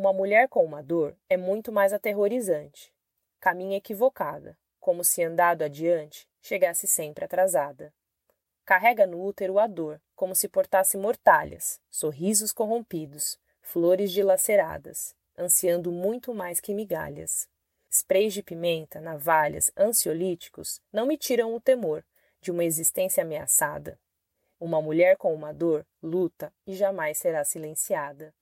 Uma mulher com uma dor é muito mais aterrorizante. Caminha equivocada, como se andado adiante chegasse sempre atrasada. Carrega no útero a dor, como se portasse mortalhas, sorrisos corrompidos, flores dilaceradas, ansiando muito mais que migalhas. Sprays de pimenta, navalhas, ansiolíticos não me tiram o temor de uma existência ameaçada. Uma mulher com uma dor luta e jamais será silenciada.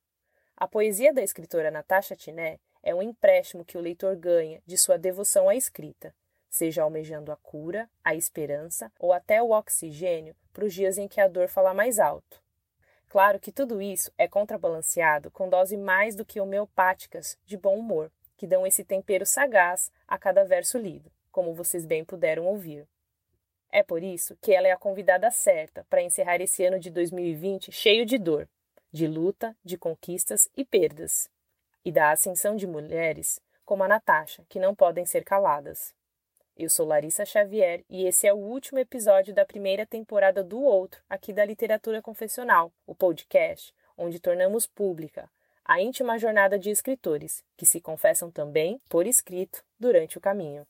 A poesia da escritora Natasha Tiné é um empréstimo que o leitor ganha de sua devoção à escrita, seja almejando a cura, a esperança ou até o oxigênio para os dias em que a dor fala mais alto. Claro que tudo isso é contrabalanceado com doses mais do que homeopáticas de bom humor, que dão esse tempero sagaz a cada verso lido, como vocês bem puderam ouvir. É por isso que ela é a convidada certa para encerrar esse ano de 2020 cheio de dor, de luta, de conquistas e perdas, e da ascensão de mulheres como a Natasha, que não podem ser caladas. Eu sou Larissa Xavier e esse é o último episódio da primeira temporada do Outro, aqui da Literatura Confessional, o podcast onde tornamos pública a íntima jornada de escritores, que se confessam também por escrito durante o caminho.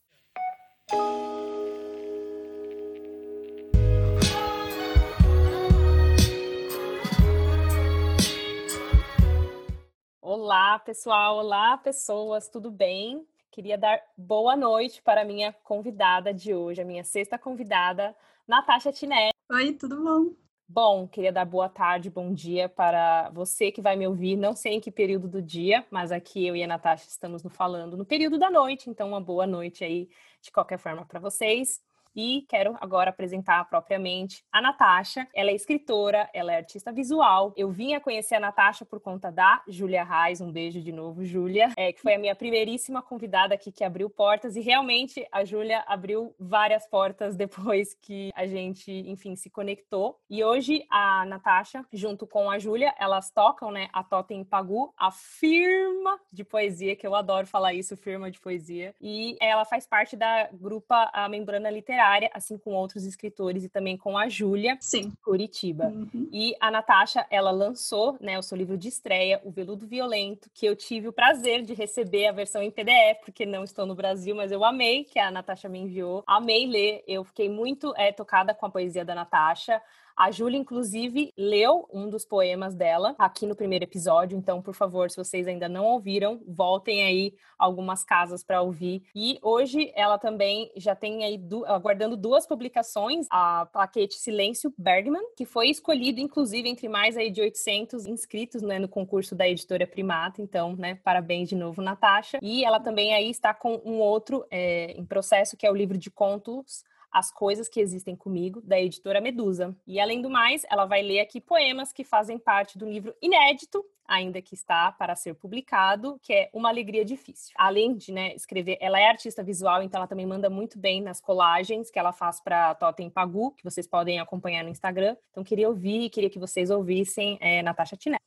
Olá, pessoal! Olá, pessoas! Tudo bem? Queria dar boa noite para a minha convidada de hoje, a minha sexta convidada, Natasha Tiné. Oi, tudo bom? Bom, queria dar boa tarde, bom dia para você que vai me ouvir. Não sei em que período do dia, mas aqui eu e a Natasha estamos no falando no período da noite, então uma boa noite aí de qualquer forma para vocês. E quero agora apresentar propriamente a Natasha. Ela é escritora, ela é artista visual. Eu vim a conhecer a Natasha por conta da Júlia Reis. Um beijo de novo, Júlia, é, que foi a minha primeiríssima convidada aqui que abriu portas. E realmente a Júlia abriu várias portas depois que a gente, enfim, se conectou. E hoje a Natasha, junto com a Júlia, elas tocam, né, a Totem Pagu, a firma de poesia, que eu adoro falar isso, firma de poesia. E ela faz parte da grupa A Membrana Literária literária, assim com outros escritores e também com a Júlia, Sim. Curitiba. Uhum. E a Natasha, ela lançou, né, o seu livro de estreia, O Veludo Violento, que eu tive o prazer de receber a versão em PDF, porque não estou no Brasil, mas eu amei que a Natasha me enviou. Amei ler, eu fiquei muito é, tocada com a poesia da Natasha. A Júlia, inclusive, leu um dos poemas dela aqui no primeiro episódio. Então, por favor, se vocês ainda não ouviram, voltem aí algumas casas para ouvir. E hoje ela também já tem aí du aguardando duas publicações, a plaquete Silêncio Bergman, que foi escolhido, inclusive, entre mais aí de 800 inscritos né, no concurso da editora Primata. Então, né, parabéns de novo, Natasha. E ela também aí está com um outro é, em processo, que é o livro de contos as Coisas que Existem Comigo, da editora Medusa. E além do mais, ela vai ler aqui poemas que fazem parte do livro inédito, ainda que está para ser publicado, que é Uma Alegria Difícil. Além de né, escrever, ela é artista visual, então ela também manda muito bem nas colagens que ela faz para Totem Pagu, que vocês podem acompanhar no Instagram. Então queria ouvir, queria que vocês ouvissem é, Natasha Tiné.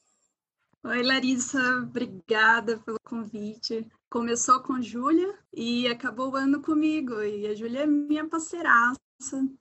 Oi, Larissa, obrigada pelo convite. Começou com Júlia e acabou o ano comigo. E a Júlia é minha parceiraça,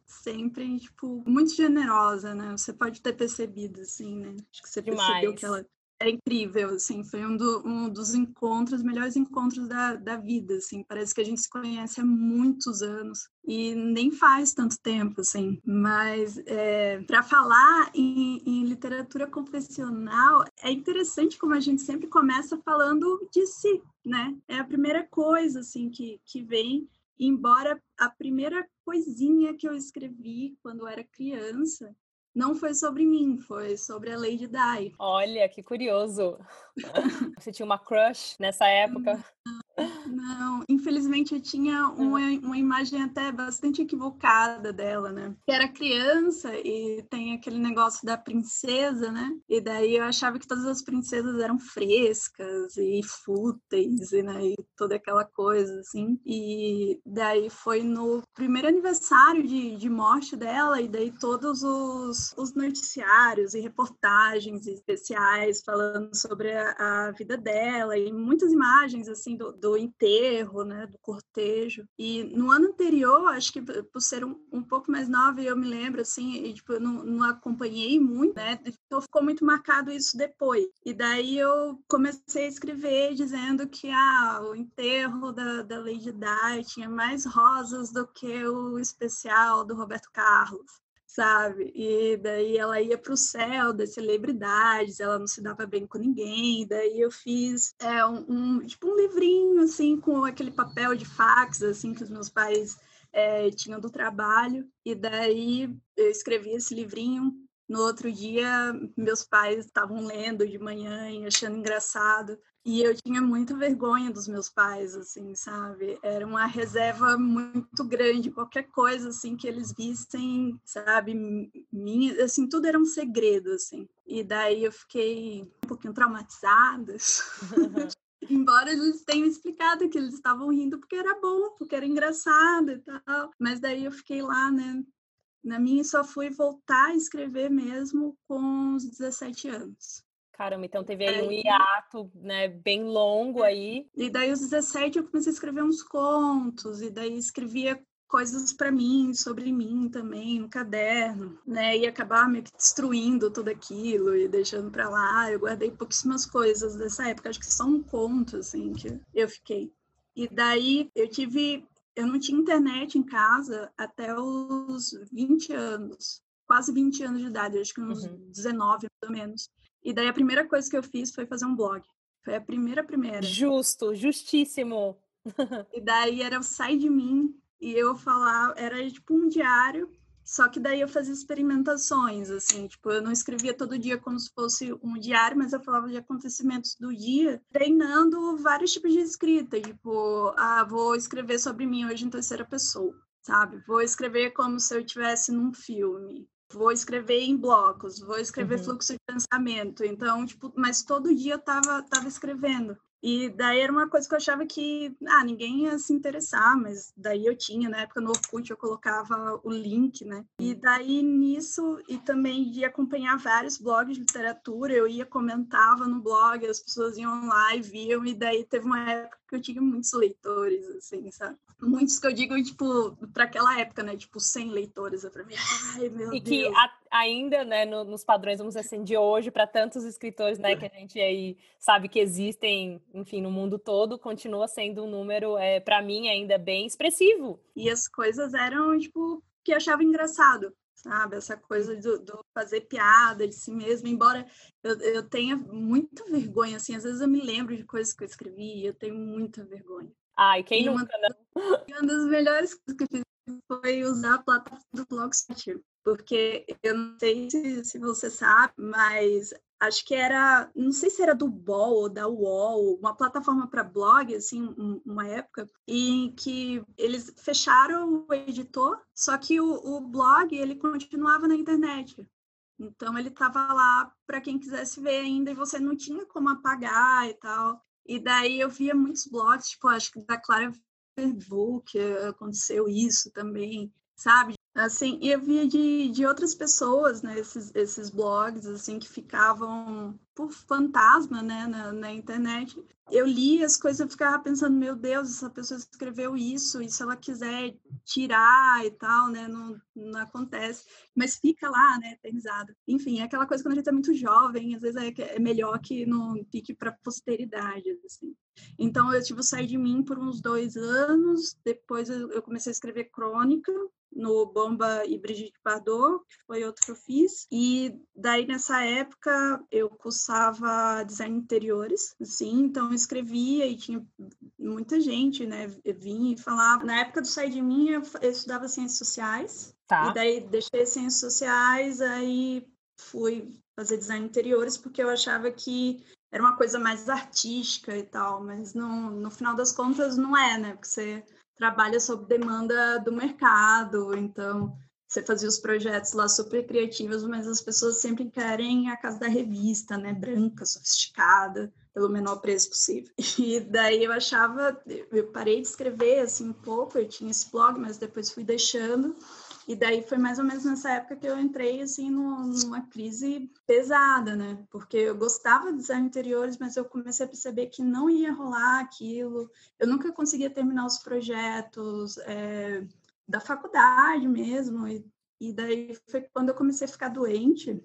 sempre, tipo, muito generosa, né? Você pode ter percebido, assim, né? Acho que você Demais. percebeu que ela é incrível, assim, foi um, do, um dos encontros, melhores encontros da, da vida, assim, parece que a gente se conhece há muitos anos e nem faz tanto tempo, assim, mas é, para falar em, em, literatura confessional, é interessante como a gente sempre começa falando de si, né, é a primeira coisa, assim, que, que vem, embora a primeira coisinha que eu escrevi quando eu era criança não foi sobre mim, foi sobre a Lady Di. Olha, que curioso. Você tinha uma crush nessa época? Não, infelizmente eu tinha uma, uma imagem até bastante equivocada dela, né? Que era criança e tem aquele negócio da princesa, né? E daí eu achava que todas as princesas eram frescas e fúteis, e, né? E toda aquela coisa, assim. E daí foi no primeiro aniversário de, de morte dela, e daí todos os, os noticiários e reportagens especiais falando sobre a, a vida dela, e muitas imagens, assim, do, do enterro, né, do cortejo. E no ano anterior, acho que por ser um, um pouco mais nova, eu me lembro, assim, e, tipo, eu não, não acompanhei muito, né, então ficou muito marcado isso depois. E daí eu comecei a escrever dizendo que ah, o enterro da, da Lady Di tinha mais rosas do que o especial do Roberto Carlos sabe? E daí ela ia para o céu das celebridades, ela não se dava bem com ninguém. Daí eu fiz é, um, um, tipo um livrinho assim com aquele papel de fax assim que os meus pais é, tinham do trabalho. E daí eu escrevi esse livrinho. No outro dia, meus pais estavam lendo de manhã e achando engraçado. E eu tinha muita vergonha dos meus pais, assim, sabe? Era uma reserva muito grande, qualquer coisa, assim, que eles vissem, sabe? Minha, assim, tudo era um segredo, assim. E daí eu fiquei um pouquinho traumatizada. Embora eles tenham explicado que eles estavam rindo porque era bom, porque era engraçado e tal. Mas daí eu fiquei lá, né? Na minha só fui voltar a escrever mesmo com os 17 anos. Caramba, então teve aí um hiato, né, bem longo aí. E daí, aos 17, eu comecei a escrever uns contos, e daí escrevia coisas para mim, sobre mim também, no caderno, né? E acabar meio que destruindo tudo aquilo e deixando para lá. Eu guardei pouquíssimas coisas dessa época, acho que só um conto, assim, que eu fiquei. E daí eu tive. Eu não tinha internet em casa até os 20 anos, quase 20 anos de idade, acho que uns uhum. 19 pelo menos. E daí a primeira coisa que eu fiz foi fazer um blog. Foi a primeira, primeira. Justo, justíssimo. e daí era o Sai de Mim, e eu falar, era tipo um diário, só que daí eu fazia experimentações, assim, tipo, eu não escrevia todo dia como se fosse um diário, mas eu falava de acontecimentos do dia, treinando vários tipos de escrita, tipo, ah, vou escrever sobre mim hoje em terceira pessoa, sabe? Vou escrever como se eu estivesse num filme vou escrever em blocos, vou escrever uhum. fluxo de pensamento. Então, tipo, mas todo dia eu tava, tava escrevendo. E daí era uma coisa que eu achava que, ah, ninguém ia se interessar, mas daí eu tinha, na época no Orkut eu colocava o link, né? E daí nisso, e também de acompanhar vários blogs de literatura, eu ia, comentava no blog, as pessoas iam lá e viam, e daí teve uma época que eu tinha muitos leitores, assim, sabe? Muitos que eu digo, tipo, para aquela época, né? Tipo, 100 leitores, pra mim, ai, meu e Deus. que a, ainda, né, no, nos padrões, vamos dizer assim, de hoje, para tantos escritores, né, que a gente aí sabe que existem, enfim, no mundo todo, continua sendo um número, é, para mim, ainda bem expressivo. E as coisas eram, tipo, que eu achava engraçado sabe? Essa coisa do, do, fazer piada de si mesmo, embora eu, eu tenha muita vergonha, assim, às vezes eu me lembro de coisas que eu escrevi e eu tenho muita vergonha. Ai, quem e nunca, uma, não? Uma das melhores coisas que eu fiz foi usar a plataforma do Blogspot, porque eu não sei se, se você sabe, mas acho que era, não sei se era do Ball ou da UOL, uma plataforma para blog, assim, uma época, em que eles fecharam o editor, só que o, o blog, ele continuava na internet. Então, ele estava lá para quem quisesse ver ainda e você não tinha como apagar e tal. E daí eu via muitos blogs, tipo, acho que da Clara Verbook aconteceu isso também, sabe? Assim, e eu via de, de outras pessoas, né, esses, esses blogs, assim, que ficavam por fantasma, né, na, na internet. Eu li as coisas e ficava pensando, meu Deus, essa pessoa escreveu isso, e se ela quiser tirar e tal, né, não, não acontece. Mas fica lá, né, eternizado. Enfim, é aquela coisa quando a gente é muito jovem, às vezes é, é melhor que não fique para posteridade, assim. Então, eu, tipo, saí de mim por uns dois anos, depois eu comecei a escrever crônica, no Bomba e Brigitte Bardot, que foi outro que eu fiz. E daí, nessa época, eu cursava design de interiores, assim, então eu escrevia e tinha muita gente, né, vinha e falava. Na época do Sai de Mim, eu, eu estudava ciências sociais. Tá. E daí, deixei ciências sociais, aí fui fazer design de interiores, porque eu achava que era uma coisa mais artística e tal, mas no, no final das contas não é, né? Porque você trabalha sob demanda do mercado, então você fazia os projetos lá super criativos, mas as pessoas sempre querem a casa da revista, né, branca, sofisticada, pelo menor preço possível. E daí eu achava, eu parei de escrever assim um pouco, eu tinha esse blog, mas depois fui deixando. E daí foi mais ou menos nessa época que eu entrei assim numa crise pesada, né? Porque eu gostava de design interiores, mas eu comecei a perceber que não ia rolar aquilo. Eu nunca conseguia terminar os projetos é, da faculdade mesmo. E, e daí foi quando eu comecei a ficar doente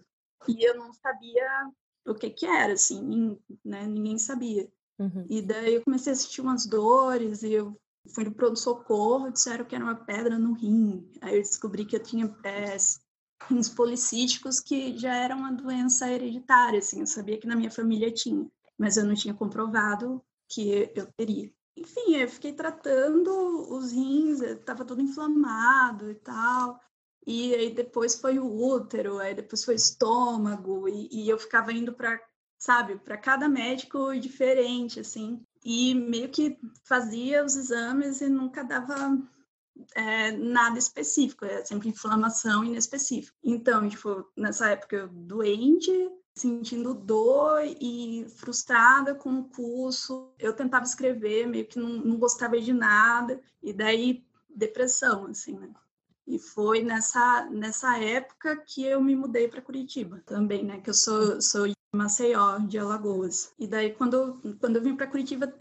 e eu não sabia o que que era, assim, né? Ninguém sabia. Uhum. E daí eu comecei a sentir umas dores e eu fui no pronto-socorro, disseram que era uma pedra no rim. Aí eu descobri que eu tinha é, rins policísticos, que já era uma doença hereditária, assim, eu sabia que na minha família tinha, mas eu não tinha comprovado que eu teria. Enfim, eu fiquei tratando os rins, estava tudo inflamado e tal. E aí depois foi o útero, aí depois foi o estômago, e, e eu ficava indo para, sabe, para cada médico diferente, assim e meio que fazia os exames e nunca dava é, nada específico, é sempre inflamação inespecífica. Então, tipo, nessa época eu doente, sentindo dor e frustrada com o curso, eu tentava escrever, meio que não, não gostava de nada, e daí depressão, assim, né? E foi nessa, nessa época que eu me mudei para Curitiba também, né? Que eu sou, sou Maceió, de Alagoas. E daí, quando, quando eu vim para Curitiba,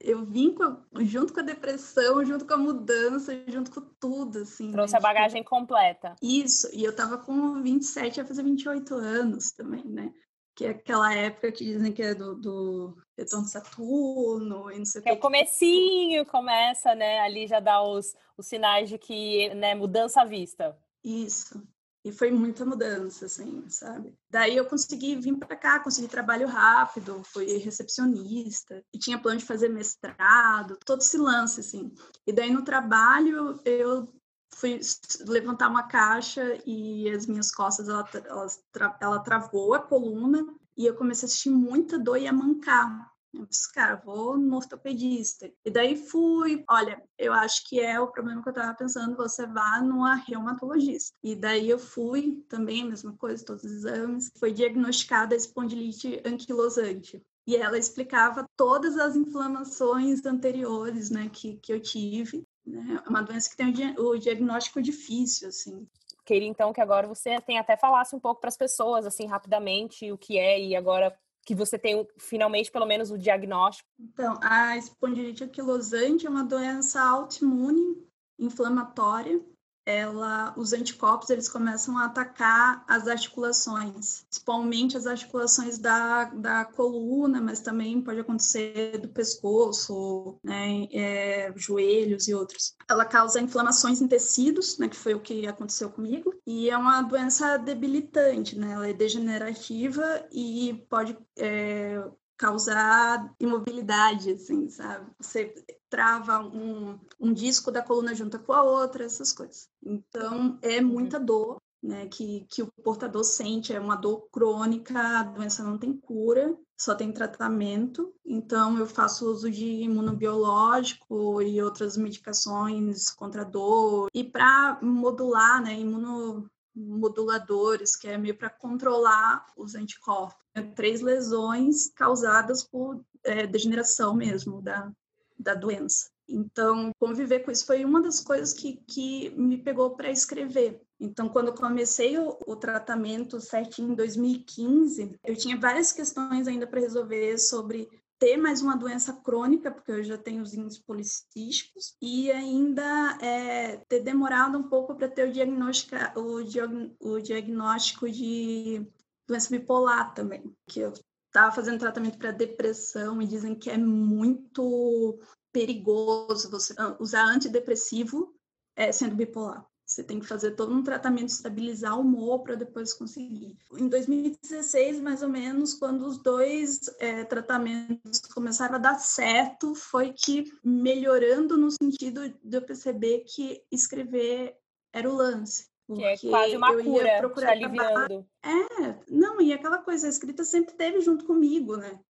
eu vim com, junto com a depressão, junto com a mudança, junto com tudo, assim. Né, Trouxe né? a bagagem completa. Isso, e eu tava com 27, ia fazer 28 anos também, né? Que é aquela época que dizem que é do, do retorno de Saturno e não sei o que. É o comecinho, começa, né? Ali já dá os, os sinais de que, né, mudança à vista. Isso. E foi muita mudança, assim, sabe? Daí eu consegui vir para cá, consegui trabalho rápido, fui recepcionista, e tinha plano de fazer mestrado, todo esse lance, assim. E daí no trabalho eu fui levantar uma caixa e as minhas costas, ela, ela, ela travou a coluna, e eu comecei a sentir muita dor e a mancar. Eu disse, cara, vou no ortopedista. E daí fui, olha, eu acho que é o problema que eu estava pensando, você vá numa reumatologista. E daí eu fui, também mesma coisa, todos os exames. Foi diagnosticada espondilite anquilosante. E ela explicava todas as inflamações anteriores, né, que, que eu tive. Né? É uma doença que tem o, diagnóstico difícil, assim queria então que agora você tem até falasse um pouco para as pessoas assim rapidamente o que é e agora que você tem finalmente pelo menos o diagnóstico? Então, a espondilite anquilosante é uma doença autoimune inflamatória ela, os anticorpos eles começam a atacar as articulações, principalmente as articulações da, da coluna, mas também pode acontecer do pescoço, né, é, joelhos e outros. Ela causa inflamações em tecidos, né, que foi o que aconteceu comigo, e é uma doença debilitante, né, ela é degenerativa e pode é, causar imobilidade, assim, sabe? Você trava um, um disco da coluna junta com a outra, essas coisas. Então, é uhum. muita dor, né, que, que o portador sente, é uma dor crônica, a doença não tem cura, só tem tratamento. Então, eu faço uso de imunobiológico e outras medicações contra dor. E para modular, né, imuno, moduladores, que é meio para controlar os anticorpos. É três lesões causadas por é, degeneração mesmo da, da doença. Então, conviver com isso foi uma das coisas que, que me pegou para escrever. Então, quando comecei o, o, tratamento certinho em 2015, eu tinha várias questões ainda para resolver sobre ter mais uma doença crônica, porque eu já tenho os rins policísticos, e ainda é, ter demorado um pouco para ter o diagnóstico, o, o diagnóstico de doença bipolar também, que eu estava fazendo tratamento para depressão e dizem que é muito perigoso você usar antidepressivo é, sendo bipolar. Você tem que fazer todo um tratamento, estabilizar o humor para depois conseguir. Em 2016, mais ou menos, quando os dois é, tratamentos começaram a dar certo, foi que melhorando no sentido de eu perceber que escrever era o lance. Que é quase uma cura, te aliviando. É, não, e aquela coisa, a escrita sempre teve junto comigo, né?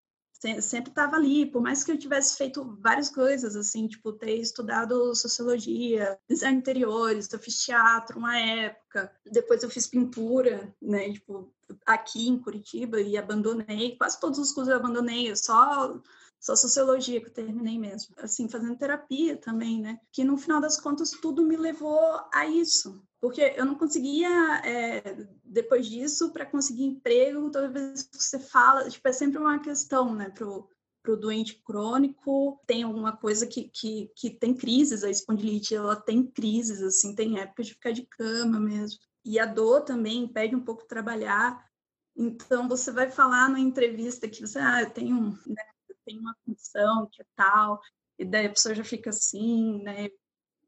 Sempre estava ali, por mais que eu tivesse feito várias coisas, assim, tipo, ter estudado sociologia, design interiores, eu fiz teatro uma época, depois eu fiz pintura, né, tipo, aqui em Curitiba e abandonei, quase todos os cursos eu abandonei, eu só só sociologia que eu terminei mesmo. Assim, fazendo terapia também, né? Que no final das contas tudo me levou a isso. Porque eu não conseguia, é, depois disso, para conseguir emprego, toda vez que você fala, tipo, é sempre uma questão, né, pro, pro doente crônico, tem alguma coisa que, que, que tem crises, a espondilite, ela tem crises, assim, tem época de ficar de cama mesmo. E a dor também impede um pouco trabalhar. Então, você vai falar na entrevista que você, ah, eu tenho, né, tenho uma condição que é tal, e daí a pessoa já fica assim, né,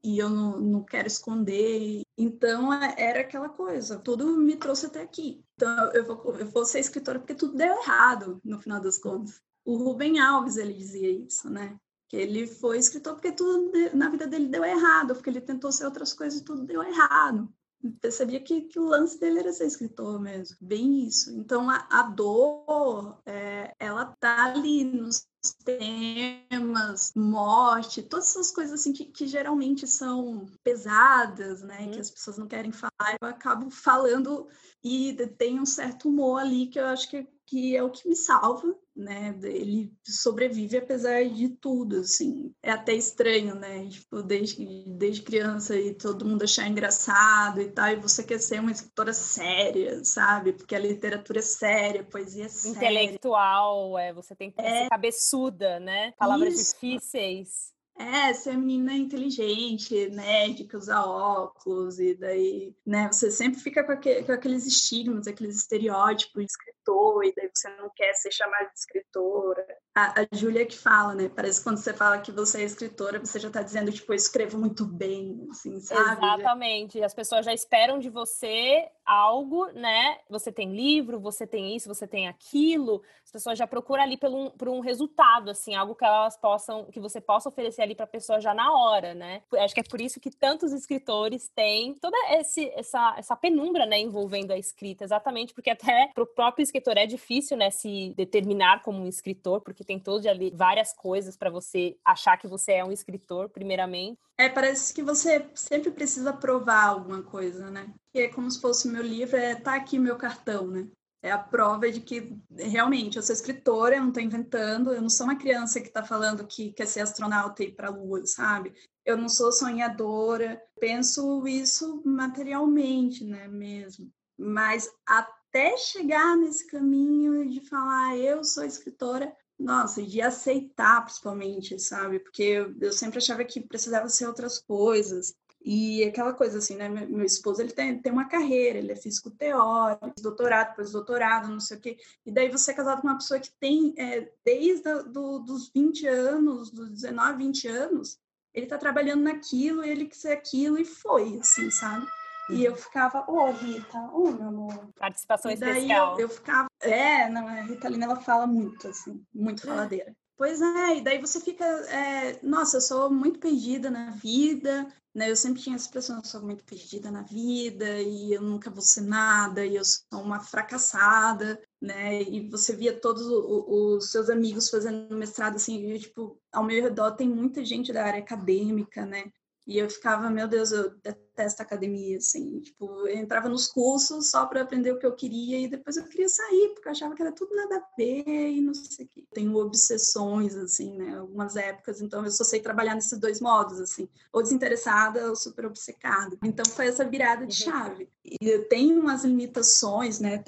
e eu não, não quero esconder. Então, é, era aquela coisa, tudo me trouxe até aqui. Então, eu vou, eu vou ser escritora porque tudo deu errado, no final das contas. O Rubem Alves, ele dizia isso, né? Que ele foi escritor porque tudo na vida dele deu errado, porque ele tentou ser outras coisas e tudo deu errado percebia que, que, o lance dele era ser escritor mesmo, bem isso. Então a, a dor, é, ela tá ali nos temas, morte, todas essas coisas assim que, que geralmente são pesadas, né, uhum. que as pessoas não querem falar, eu acabo falando e tem um certo humor ali que eu acho que, que é o que me salva, né? Ele sobrevive apesar de tudo, assim. É até estranho, né? Tipo, desde, desde criança e todo mundo achar engraçado e tal, e você quer ser uma escritora séria, sabe? Porque a literatura é séria, a poesia é séria. Intelectual, é, você tem que é... ser cabeçuda, né? Palavras Isso. difíceis. É, ser menina inteligente, né, de que usa óculos, e daí, né, você sempre fica com, aquele, com aqueles estigmas, aqueles estereótipos de escritor, e daí você não quer ser chamada de escritora. A, a Júlia que fala, né, parece que quando você fala que você é escritora, você já está dizendo, tipo, eu escrevo muito bem, assim, sabe? Exatamente, as pessoas já esperam de você algo, né, você tem livro, você tem isso, você tem aquilo, as pessoas já procuram ali pelo, por um resultado, assim, algo que elas possam, que você possa oferecer ali para a pessoa já na hora, né? Acho que é por isso que tantos escritores têm toda esse, essa, essa penumbra, né, envolvendo a escrita, exatamente porque até para o próprio escritor é difícil, né, se determinar como um escritor, porque tem todas ali várias coisas para você achar que você é um escritor, primeiramente. É, parece que você sempre precisa provar alguma coisa, né? Que é como se fosse meu livro, é tá aqui meu cartão, né? é a prova de que realmente eu sou escritora, eu não estou inventando, eu não sou uma criança que está falando que quer ser astronauta e ir para a Lua, sabe? Eu não sou sonhadora, penso isso materialmente, né, mesmo. Mas até chegar nesse caminho de falar eu sou escritora, nossa, de aceitar principalmente, sabe? Porque eu sempre achava que precisava ser outras coisas. E aquela coisa assim, né? Meu, esposo ele tem, tem uma carreira, ele é físico teórico, doutorado, pós-doutorado, não sei o quê. E daí você é casado com uma pessoa que tem, é, desde a, do, dos 20 anos, dos 19, 20 anos, ele está trabalhando naquilo, ele quer ser aquilo e foi, assim, sabe? E eu ficava, ô oh, Rita, ô oh, meu amor. Participação e daí especial. Eu, eu ficava, é, não, a Ritalina ela fala muito, assim, muito faladeira. Pois é, e daí você fica, é, nossa, eu sou muito perdida na vida, né? Eu sempre tinha essa impressão, eu sou muito perdida na vida e eu nunca vou ser nada e eu sou uma fracassada, né? E você via todos os, seus amigos fazendo mestrado assim, e, tipo, ao meu redor tem muita gente da área acadêmica, né? E eu ficava, meu Deus, eu detesto academia, assim, tipo, eu entrava nos cursos só para aprender o que eu queria e depois eu queria sair, porque eu achava que era tudo nada a ver e não sei o quê. Tenho obsessões, assim, né, algumas épocas, então eu só sei trabalhar nesses dois modos, assim, ou desinteressada ou super obcecada. Então foi essa virada de uhum. chave. E eu tenho umas limitações, né,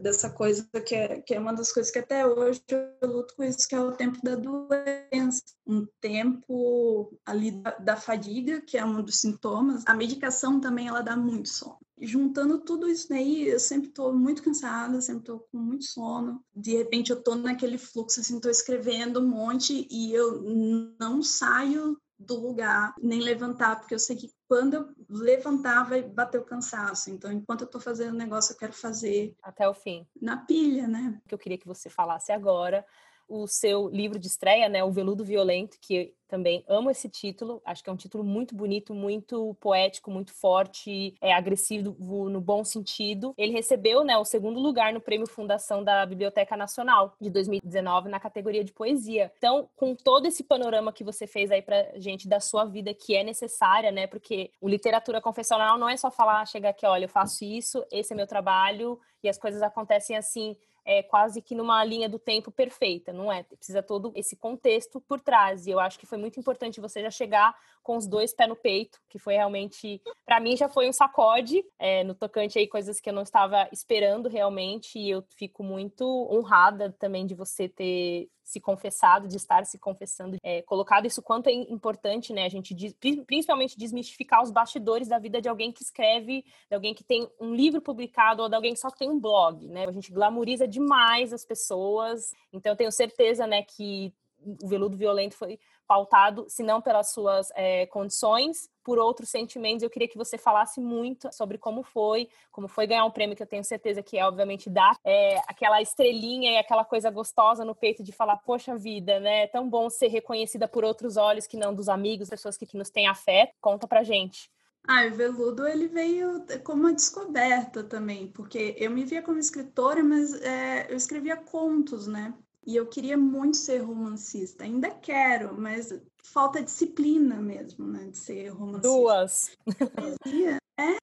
dessa coisa que é, que é uma das coisas que até hoje eu luto com isso, que é o tempo da doença. Um tempo ali da, da fadiga, que é um dos sintomas. A medicação também, ela dá muito sono. Juntando tudo isso daí, eu sempre estou muito cansada, sempre estou com muito sono. De repente eu estou naquele fluxo, assim, estou escrevendo um monte e eu não saio do lugar, nem levantar, porque eu sei que quando eu levantar vai bater o cansaço. Então, enquanto eu estou fazendo o negócio, eu quero fazer até o fim. Na pilha, né? Que eu queria que você falasse agora o seu livro de estreia, né, O Veludo Violento, que também amo esse título, acho que é um título muito bonito, muito poético, muito forte, é agressivo no bom sentido. Ele recebeu, né, o segundo lugar no Prêmio Fundação da Biblioteca Nacional de 2019 na categoria de poesia. Então, com todo esse panorama que você fez aí pra gente da sua vida que é necessária, né, porque o literatura confessional não é só falar, chegar aqui, olha, eu faço isso, esse é meu trabalho e as coisas acontecem assim é, quase que numa linha do tempo perfeita, não é? Precisa todo esse contexto por trás. E eu acho que foi muito importante você já chegar com os dois pés no peito, que foi realmente, para mim, já foi um sacode é, no tocante aí coisas que eu não estava esperando realmente. E eu fico muito honrada também de você ter se confessado, de estar se confessando, é, colocado isso quanto é importante, né? A gente diz, principalmente desmistificar os bastidores da vida de alguém que escreve, de alguém que tem um livro publicado ou de alguém que só tem um blog, né? A gente glamoriza demais as pessoas. Então eu tenho certeza, né, que o veludo violento foi pautado, se não pelas suas é, condições, por outros sentimentos. Eu queria que você falasse muito sobre como foi, como foi ganhar um prêmio que eu tenho certeza que é, obviamente, dar é, aquela estrelinha e aquela coisa gostosa no peito de falar, poxa vida, né? É tão bom ser reconhecida por outros olhos que não dos amigos, pessoas que, que nos têm afeto. Conta pra gente. Ah, o Veludo ele veio como uma descoberta também, porque eu me via como escritora, mas é, eu escrevia contos, né? E eu queria muito ser romancista, ainda quero, mas falta disciplina mesmo, né, de ser romancista. Duas. Poesia, é.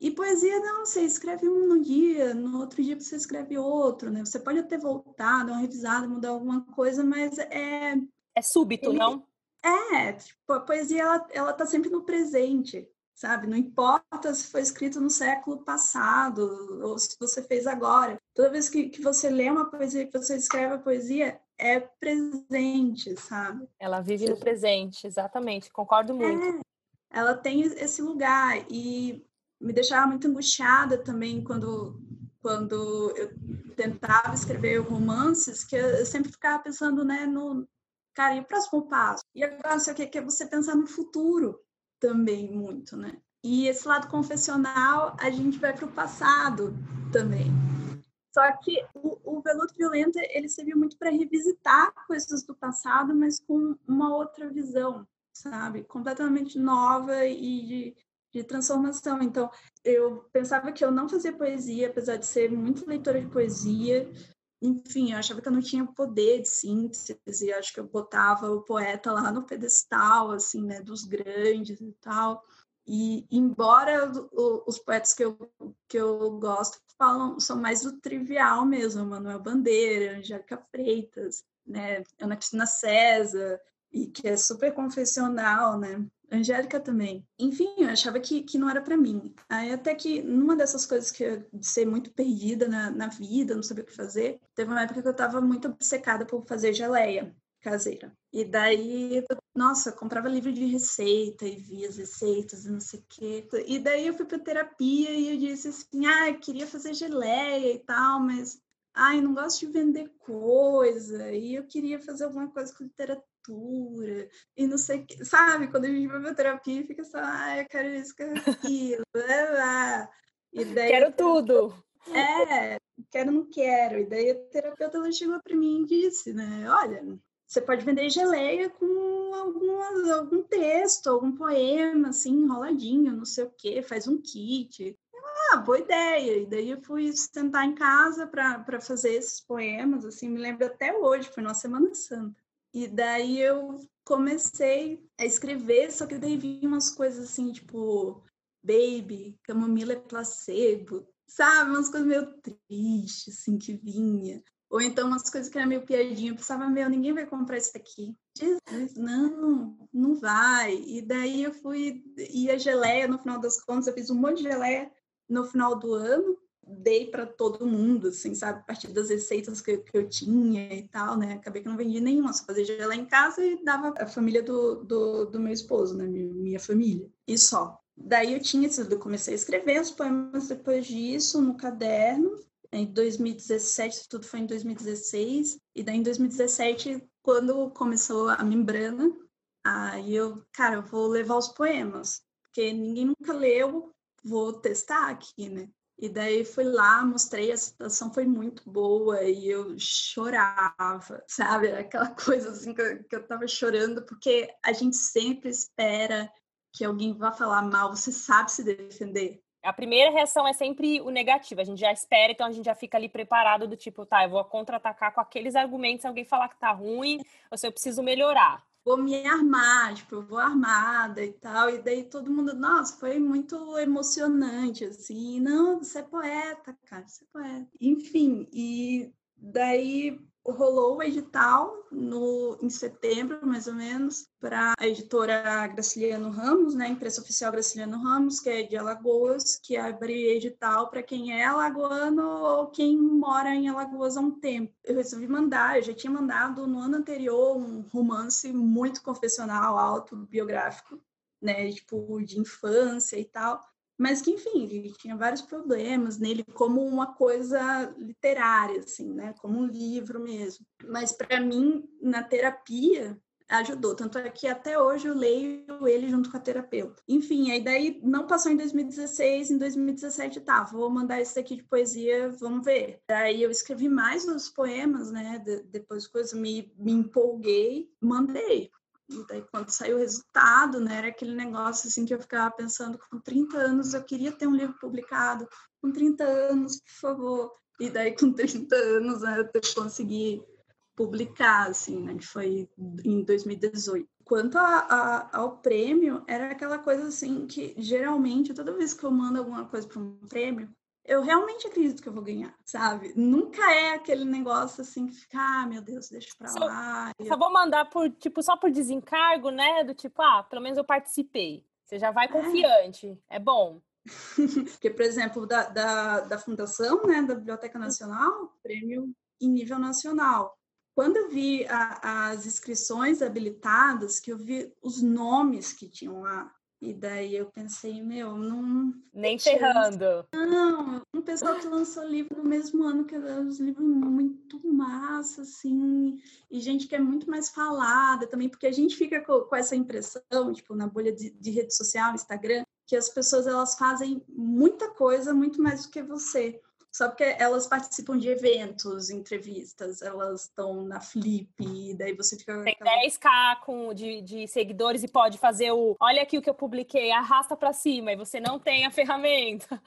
E poesia, não, você escreve um no dia, no outro dia você escreve outro, né? Você pode até voltar, dar uma revisada, mudar alguma coisa, mas é... É súbito, Ele... não? É, tipo, a poesia, ela, ela tá sempre no presente sabe? Não importa se foi escrito no século passado ou se você fez agora. Toda vez que, que você lê uma poesia, que você escreve a poesia, é presente, sabe? Ela vive no presente, exatamente. Concordo é, muito. É, ela tem esse lugar e me deixava muito angustiada também quando quando eu tentava escrever romances, que eu sempre ficava pensando, né, no cara, e o próximo passo? E agora, sei o que, que é você pensar no futuro, também muito, né? E esse lado confessional, a gente vai para o passado também. Só que o, o Veludo Violento, ele serviu muito para revisitar coisas do passado, mas com uma outra visão, sabe? Completamente nova e de, de transformação. Então, eu pensava que eu não fazia poesia, apesar de ser muito leitora de poesia, enfim, eu achava que eu não tinha poder de síntese, acho que eu botava o poeta lá no pedestal, assim, né, dos grandes e tal. E embora os poetas que eu, que eu gosto falam são mais do trivial mesmo, Manuel Bandeira, Angélica Freitas, né, Ana Cristina César, e que é super confessional, né? Angélica também. Enfim, eu achava que, que não era para mim. Aí até que numa dessas coisas que eu, de ser muito perdida na, na vida, não sabia o que fazer, teve uma época que eu estava muito obcecada por fazer geleia caseira. E daí, nossa, comprava livro de receita e via as receitas e não sei o quê. E daí eu fui para terapia e eu disse assim: "Ah, eu queria fazer geleia e tal, mas ai, não gosto de vender coisa, e eu queria fazer alguma coisa com literatura, e não sei, que, sabe? Quando a gente vai pra terapia, fica só, ai, eu quero isso, quero aquilo, blá, blá. E daí, quero tudo! É, quero, não quero. E daí a terapeuta ela chegou para mim e disse, né, olha, você pode vender geleia com algumas, algum texto, algum poema, assim, enroladinho, não sei o quê, faz um kit ah, boa ideia. E daí eu fui sentar em casa para fazer esses poemas, assim, me lembro até hoje, foi na Semana Santa. E daí eu comecei a escrever, só que daí vinha umas coisas assim, tipo, baby, camomila é placebo, sabe? Umas coisas meio tristes, assim, que vinha. Ou então umas coisas que eram meio piadinha, eu pensava, meu, ninguém vai comprar isso daqui. Jesus, não, não vai. E daí eu fui, e a geleia, no final das contas, eu fiz um monte de geleia no final do ano, dei para todo mundo, assim, sabe? A partir das receitas que, que, eu tinha e tal, né? Acabei que não vendi nenhuma, só fazia geleia em casa e dava a família do, do, do meu esposo, né? Minha, minha família. E só. Daí eu tinha, eu comecei a escrever os poemas depois disso no caderno. Em 2017, tudo foi em 2016. E daí em 2017, quando começou a membrana, aí eu, cara, eu vou levar os poemas. Porque ninguém nunca leu, vou testar aqui, né? E daí fui lá, mostrei, a situação foi muito boa e eu chorava, sabe? Aquela coisa assim que eu, que eu tava chorando, porque a gente sempre espera que alguém vá falar mal, você sabe se defender. A primeira reação é sempre o negativo, a gente já espera, então a gente já fica ali preparado do tipo, tá, eu vou contra-atacar com aqueles argumentos, alguém falar que tá ruim, ou se eu preciso melhorar. Vou me armar, tipo, eu vou armada e tal. E daí todo mundo, nossa, foi muito emocionante, assim. Não, você é poeta, cara, você é poeta. Enfim, e daí rolou o edital no, em setembro, mais ou menos, para a editora Graciliano Ramos, né, imprensa oficial Graciliano Ramos, que é de Alagoas, que abre edital para quem é alagoano ou quem mora em Alagoas há um tempo. Eu resolvi mandar, eu já tinha mandado no ano anterior um romance muito confessional, autobiográfico, né, tipo de infância e tal mas que enfim ele tinha vários problemas nele como uma coisa literária assim né? Como um livro mesmo. Mas para mim na terapia ajudou. Tanto é que até hoje eu leio ele junto com a terapeuta. Enfim aí daí não passou em 2016 em 2017 tá vou mandar esse aqui de poesia vamos ver. Daí eu escrevi mais os poemas né de, depois coisa me, me empolguei mandei e daí, quando saiu o resultado, né, era aquele negócio assim que eu ficava pensando, com 30 anos eu queria ter um livro publicado, com 30 anos, por favor. E daí, com 30 anos, né, eu consegui publicar, assim, né, que foi em 2018. Quanto a, a, ao prêmio, era aquela coisa assim que, geralmente, toda vez que eu mando alguma coisa para um prêmio, eu realmente acredito que eu vou ganhar, sabe? Nunca é aquele negócio assim que fica, ah, meu Deus, deixa pra só, lá. Só eu... vou mandar por, tipo, só por desencargo, né? Do tipo, ah, pelo menos eu participei. Você já vai é. confiante. É, é bom. Porque, por exemplo, da, da, da Fundação, né, da Biblioteca Nacional, prêmio em nível nacional. Quando eu vi a, as inscrições habilitadas, que eu vi os nomes que tinham lá, e daí eu pensei, meu, não. Nem ferrando. Não, um pessoal que lançou livro no mesmo ano, que eram os livros muito massa, assim, e gente que é muito mais falada também, porque a gente fica com, com essa impressão, tipo, na bolha de, de rede social, Instagram, que as pessoas elas fazem muita coisa muito mais do que você só porque elas participam de eventos, entrevistas, elas estão na Flip, daí você fica. Tem 10k com, de, de seguidores e pode fazer o olha aqui o que eu publiquei, arrasta para cima, e você não tem a ferramenta.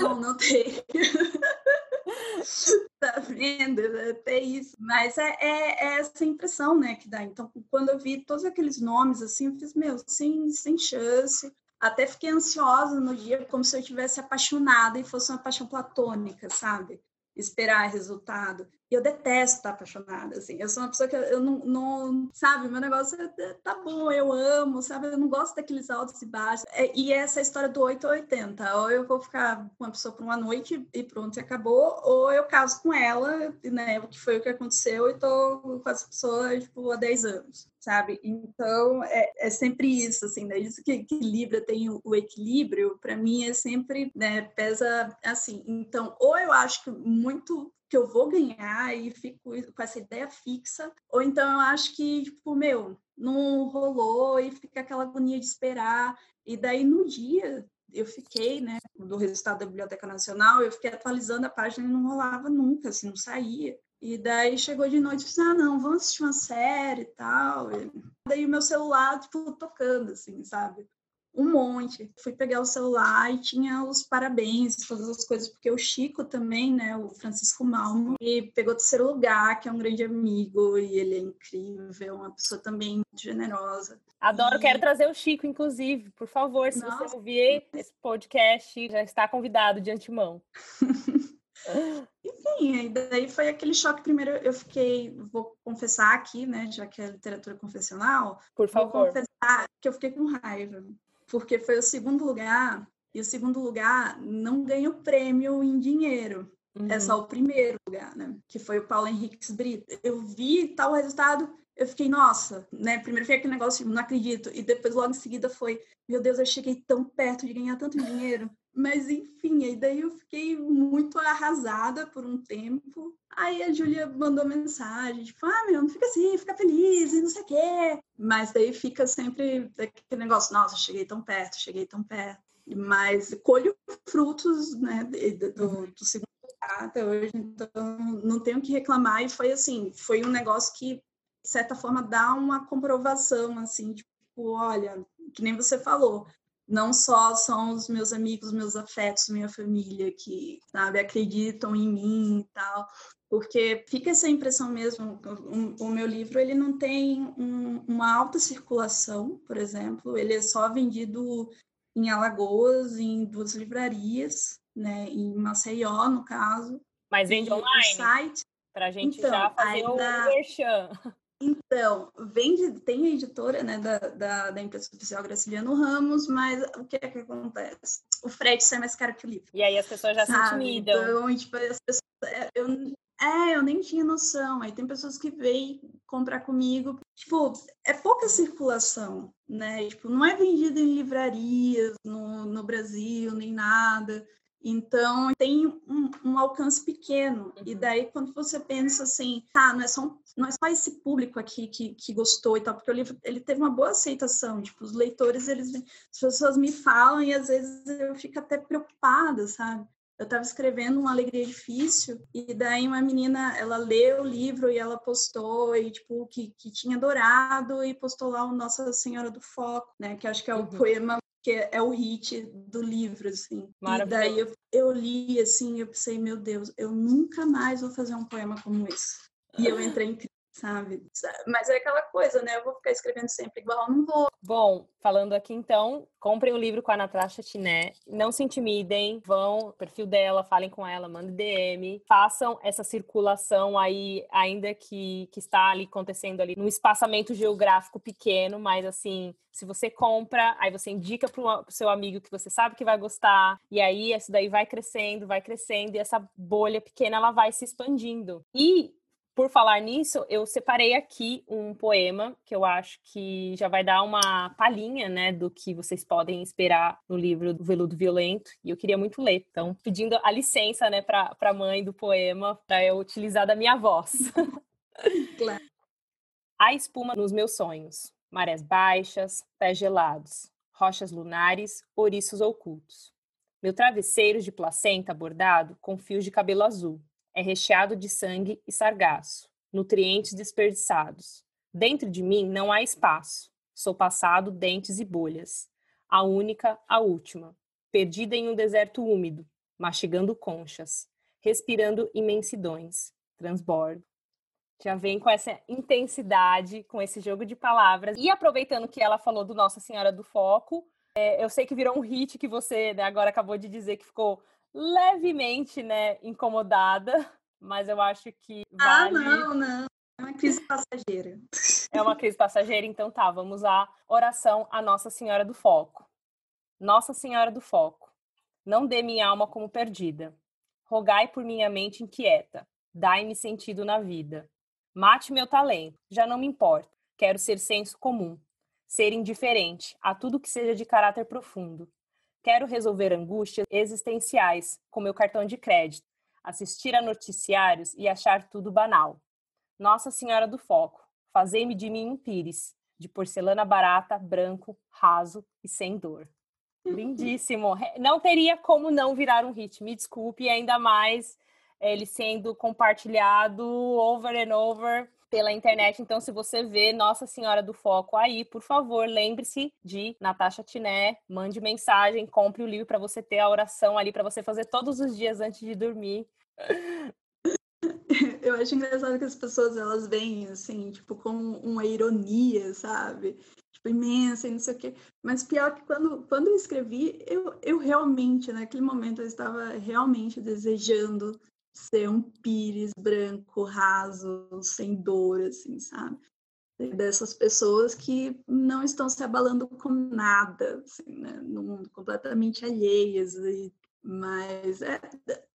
Não, não tem. tá vendo? Até isso. Mas é, é, é, essa impressão, né, que dá. Então, quando eu vi todos aqueles nomes, assim, eu fiz, meu, sem, sem chance. Até fiquei ansiosa no dia, como se eu tivesse apaixonada e fosse uma paixão platônica, sabe? Esperar resultado. E eu detesto estar apaixonada, assim. Eu sou uma pessoa que eu não, não sabe, meu negócio é, é tá bom, eu amo, sabe? Eu não gosto daqueles altos e baixos. É, e essa história do 8 ou 80. Ou eu vou ficar com uma pessoa por uma noite e pronto, e acabou. Ou eu caso com ela, né? O que foi o que aconteceu e tô com essa pessoa, tipo, há 10 anos, sabe? Então, é, é sempre isso, assim, né? Isso que, que Libra tem o, o equilíbrio, para mim é sempre, né? Pesa assim. Então, ou eu acho que muito que eu vou ganhar e fico com essa ideia fixa, ou então eu acho que, tipo, meu, não rolou e fica aquela agonia de esperar. E daí no dia eu fiquei, né, do resultado da Biblioteca Nacional, eu fiquei atualizando a página e não rolava nunca, assim, não saía. E daí chegou de noite e disse, ah, não, vamos assistir uma série e tal. E daí o meu celular, tipo, tocando, assim, sabe? um monte. Fui pegar o celular e tinha os parabéns, todas as coisas, porque o Chico também, né, o Francisco Malmo, e pegou terceiro lugar, que é um grande amigo, e ele é incrível, uma pessoa também muito generosa. Adoro, e... quero trazer o Chico, inclusive. Por favor, se Nossa. você ouvir esse podcast, já está convidado de antemão. Enfim, daí foi aquele choque. Primeiro, eu fiquei, vou confessar aqui, né, já que é literatura confessional, por favor, vou confessar que eu fiquei com raiva porque foi o segundo lugar, e o segundo lugar não ganha o prêmio em dinheiro. Uhum. É só o primeiro lugar, né? Que foi o Paulo Henrique Brito. Eu vi tal resultado, eu fiquei, nossa, né? Primeiro foi aquele negócio, não acredito. E depois, logo em seguida, foi, meu Deus, eu cheguei tão perto de ganhar tanto dinheiro. Mas, enfim, aí daí eu fiquei muito arrasada por um tempo. Aí a Júlia mandou mensagem, tipo, ah, meu, não fica assim, fica feliz e não sei o quê. Mas daí fica sempre aquele negócio, nossa, cheguei tão perto, cheguei tão perto. Mas colho frutos, né, do, do segundo até hoje, então não tenho que reclamar. E foi assim, foi um negócio que, de certa forma, dá uma comprovação, assim, tipo, olha, que nem você falou, não só são os meus amigos, meus afetos, minha família que, sabe, acreditam em mim e tal, porque fica essa impressão mesmo. O, o meu livro ele não tem um, uma alta circulação, por exemplo, ele é só vendido em Alagoas, em duas livrarias, né, em Maceió, no caso. Mas vende online? site. Para a gente então, já fazer ainda... o merchan. Então, vende, tem a editora né, da, da, da empresa oficial Graciliano Ramos, mas o que é que acontece? O frete sai mais caro que o livro. E aí as pessoas já sabe? se intimidam. Então, tipo, as pessoas, é, eu, é, eu nem tinha noção. Aí tem pessoas que vêm comprar comigo. Tipo, é pouca circulação, né? Tipo, não é vendido em livrarias no, no Brasil, nem nada. Então, tem um, um, alcance pequeno. E uhum. daí, quando você pensa assim, tá, não é só, não é só esse público aqui que, que gostou e tal, porque o livro ele teve uma boa aceitação. Tipo, os leitores, eles, as pessoas me falam e às vezes eu fico até preocupada, sabe? Eu estava escrevendo uma alegria difícil e daí uma menina, ela leu o livro e ela postou e tipo que, que tinha adorado e postou lá o Nossa Senhora do Foco, né? Que acho que é o uhum. poema que é o hit do livro, assim. E daí eu, eu li, assim, eu pensei, meu Deus, eu nunca mais vou fazer um poema como esse. E eu entrei em sabe? Mas é aquela coisa, né? Eu vou ficar escrevendo sempre igual, não vou. Bom, falando aqui então, comprem o livro com a Natasha Tiné. Não se intimidem, vão perfil dela, falem com ela, mandem DM, façam essa circulação aí, ainda que, que está ali acontecendo ali num espaçamento geográfico pequeno, mas assim, se você compra, aí você indica para o seu amigo que você sabe que vai gostar, e aí isso daí vai crescendo, vai crescendo, e essa bolha pequena ela vai se expandindo. E por falar nisso, eu separei aqui um poema que eu acho que já vai dar uma palhinha, né, do que vocês podem esperar no livro do Veludo Violento, e eu queria muito ler. Então, pedindo a licença, né, para a mãe do poema, para eu utilizar da minha voz. Claro. Há espuma nos meus sonhos, marés baixas, pés gelados, rochas lunares, ouriços ocultos. Meu travesseiro de placenta bordado com fios de cabelo azul é recheado de sangue e sargaço, nutrientes desperdiçados. Dentro de mim não há espaço. Sou passado, dentes e bolhas. A única, a última. Perdida em um deserto úmido, mastigando conchas, respirando imensidões. Transbordo. Já vem com essa intensidade, com esse jogo de palavras. E aproveitando que ela falou do Nossa Senhora do Foco, é, eu sei que virou um hit que você né, agora acabou de dizer que ficou levemente, né, incomodada, mas eu acho que ah, vale... Ah, não, não. É uma crise passageira. É uma crise passageira, então tá, vamos à oração à Nossa Senhora do Foco. Nossa Senhora do Foco, não dê minha alma como perdida. Rogai por minha mente inquieta. Dai-me sentido na vida. Mate meu talento, já não me importa. Quero ser senso comum, ser indiferente a tudo que seja de caráter profundo, Quero resolver angústias existenciais com meu cartão de crédito, assistir a noticiários e achar tudo banal. Nossa Senhora do Foco, fazei-me de mim um pires, de porcelana barata, branco, raso e sem dor. Lindíssimo. Não teria como não virar um hit, me desculpe, ainda mais ele sendo compartilhado over and over pela internet. Então, se você vê Nossa Senhora do Foco aí, por favor, lembre-se de Natasha Tiné, mande mensagem, compre o livro para você ter a oração ali para você fazer todos os dias antes de dormir. Eu acho engraçado que as pessoas elas vêm assim, tipo, com uma ironia, sabe? Tipo, imensa e não sei o quê. Mas pior que quando, quando eu escrevi, eu, eu realmente, naquele momento, eu estava realmente desejando ser um pires branco, raso, sem dor, assim, sabe? Dessas pessoas que não estão se abalando com nada, assim, né? No mundo completamente alheias. E, mas é,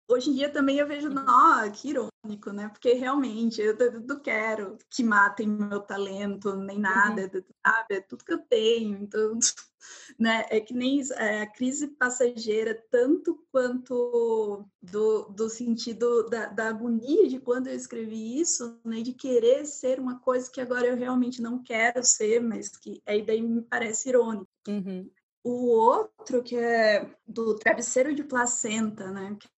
hoje em dia também eu vejo, não, que irônico, né? Porque realmente eu não quero que matem meu talento, nem nada, uhum. sabe? É tudo que eu tenho. Então, né? É que nem é, a crise passageira, tanto quanto do, do sentido da, da agonia de quando eu escrevi isso, né? De querer ser uma coisa que agora eu realmente não quero ser, mas que aí daí me parece irônico. Uhum. O outro, que é do travesseiro de placenta, né? É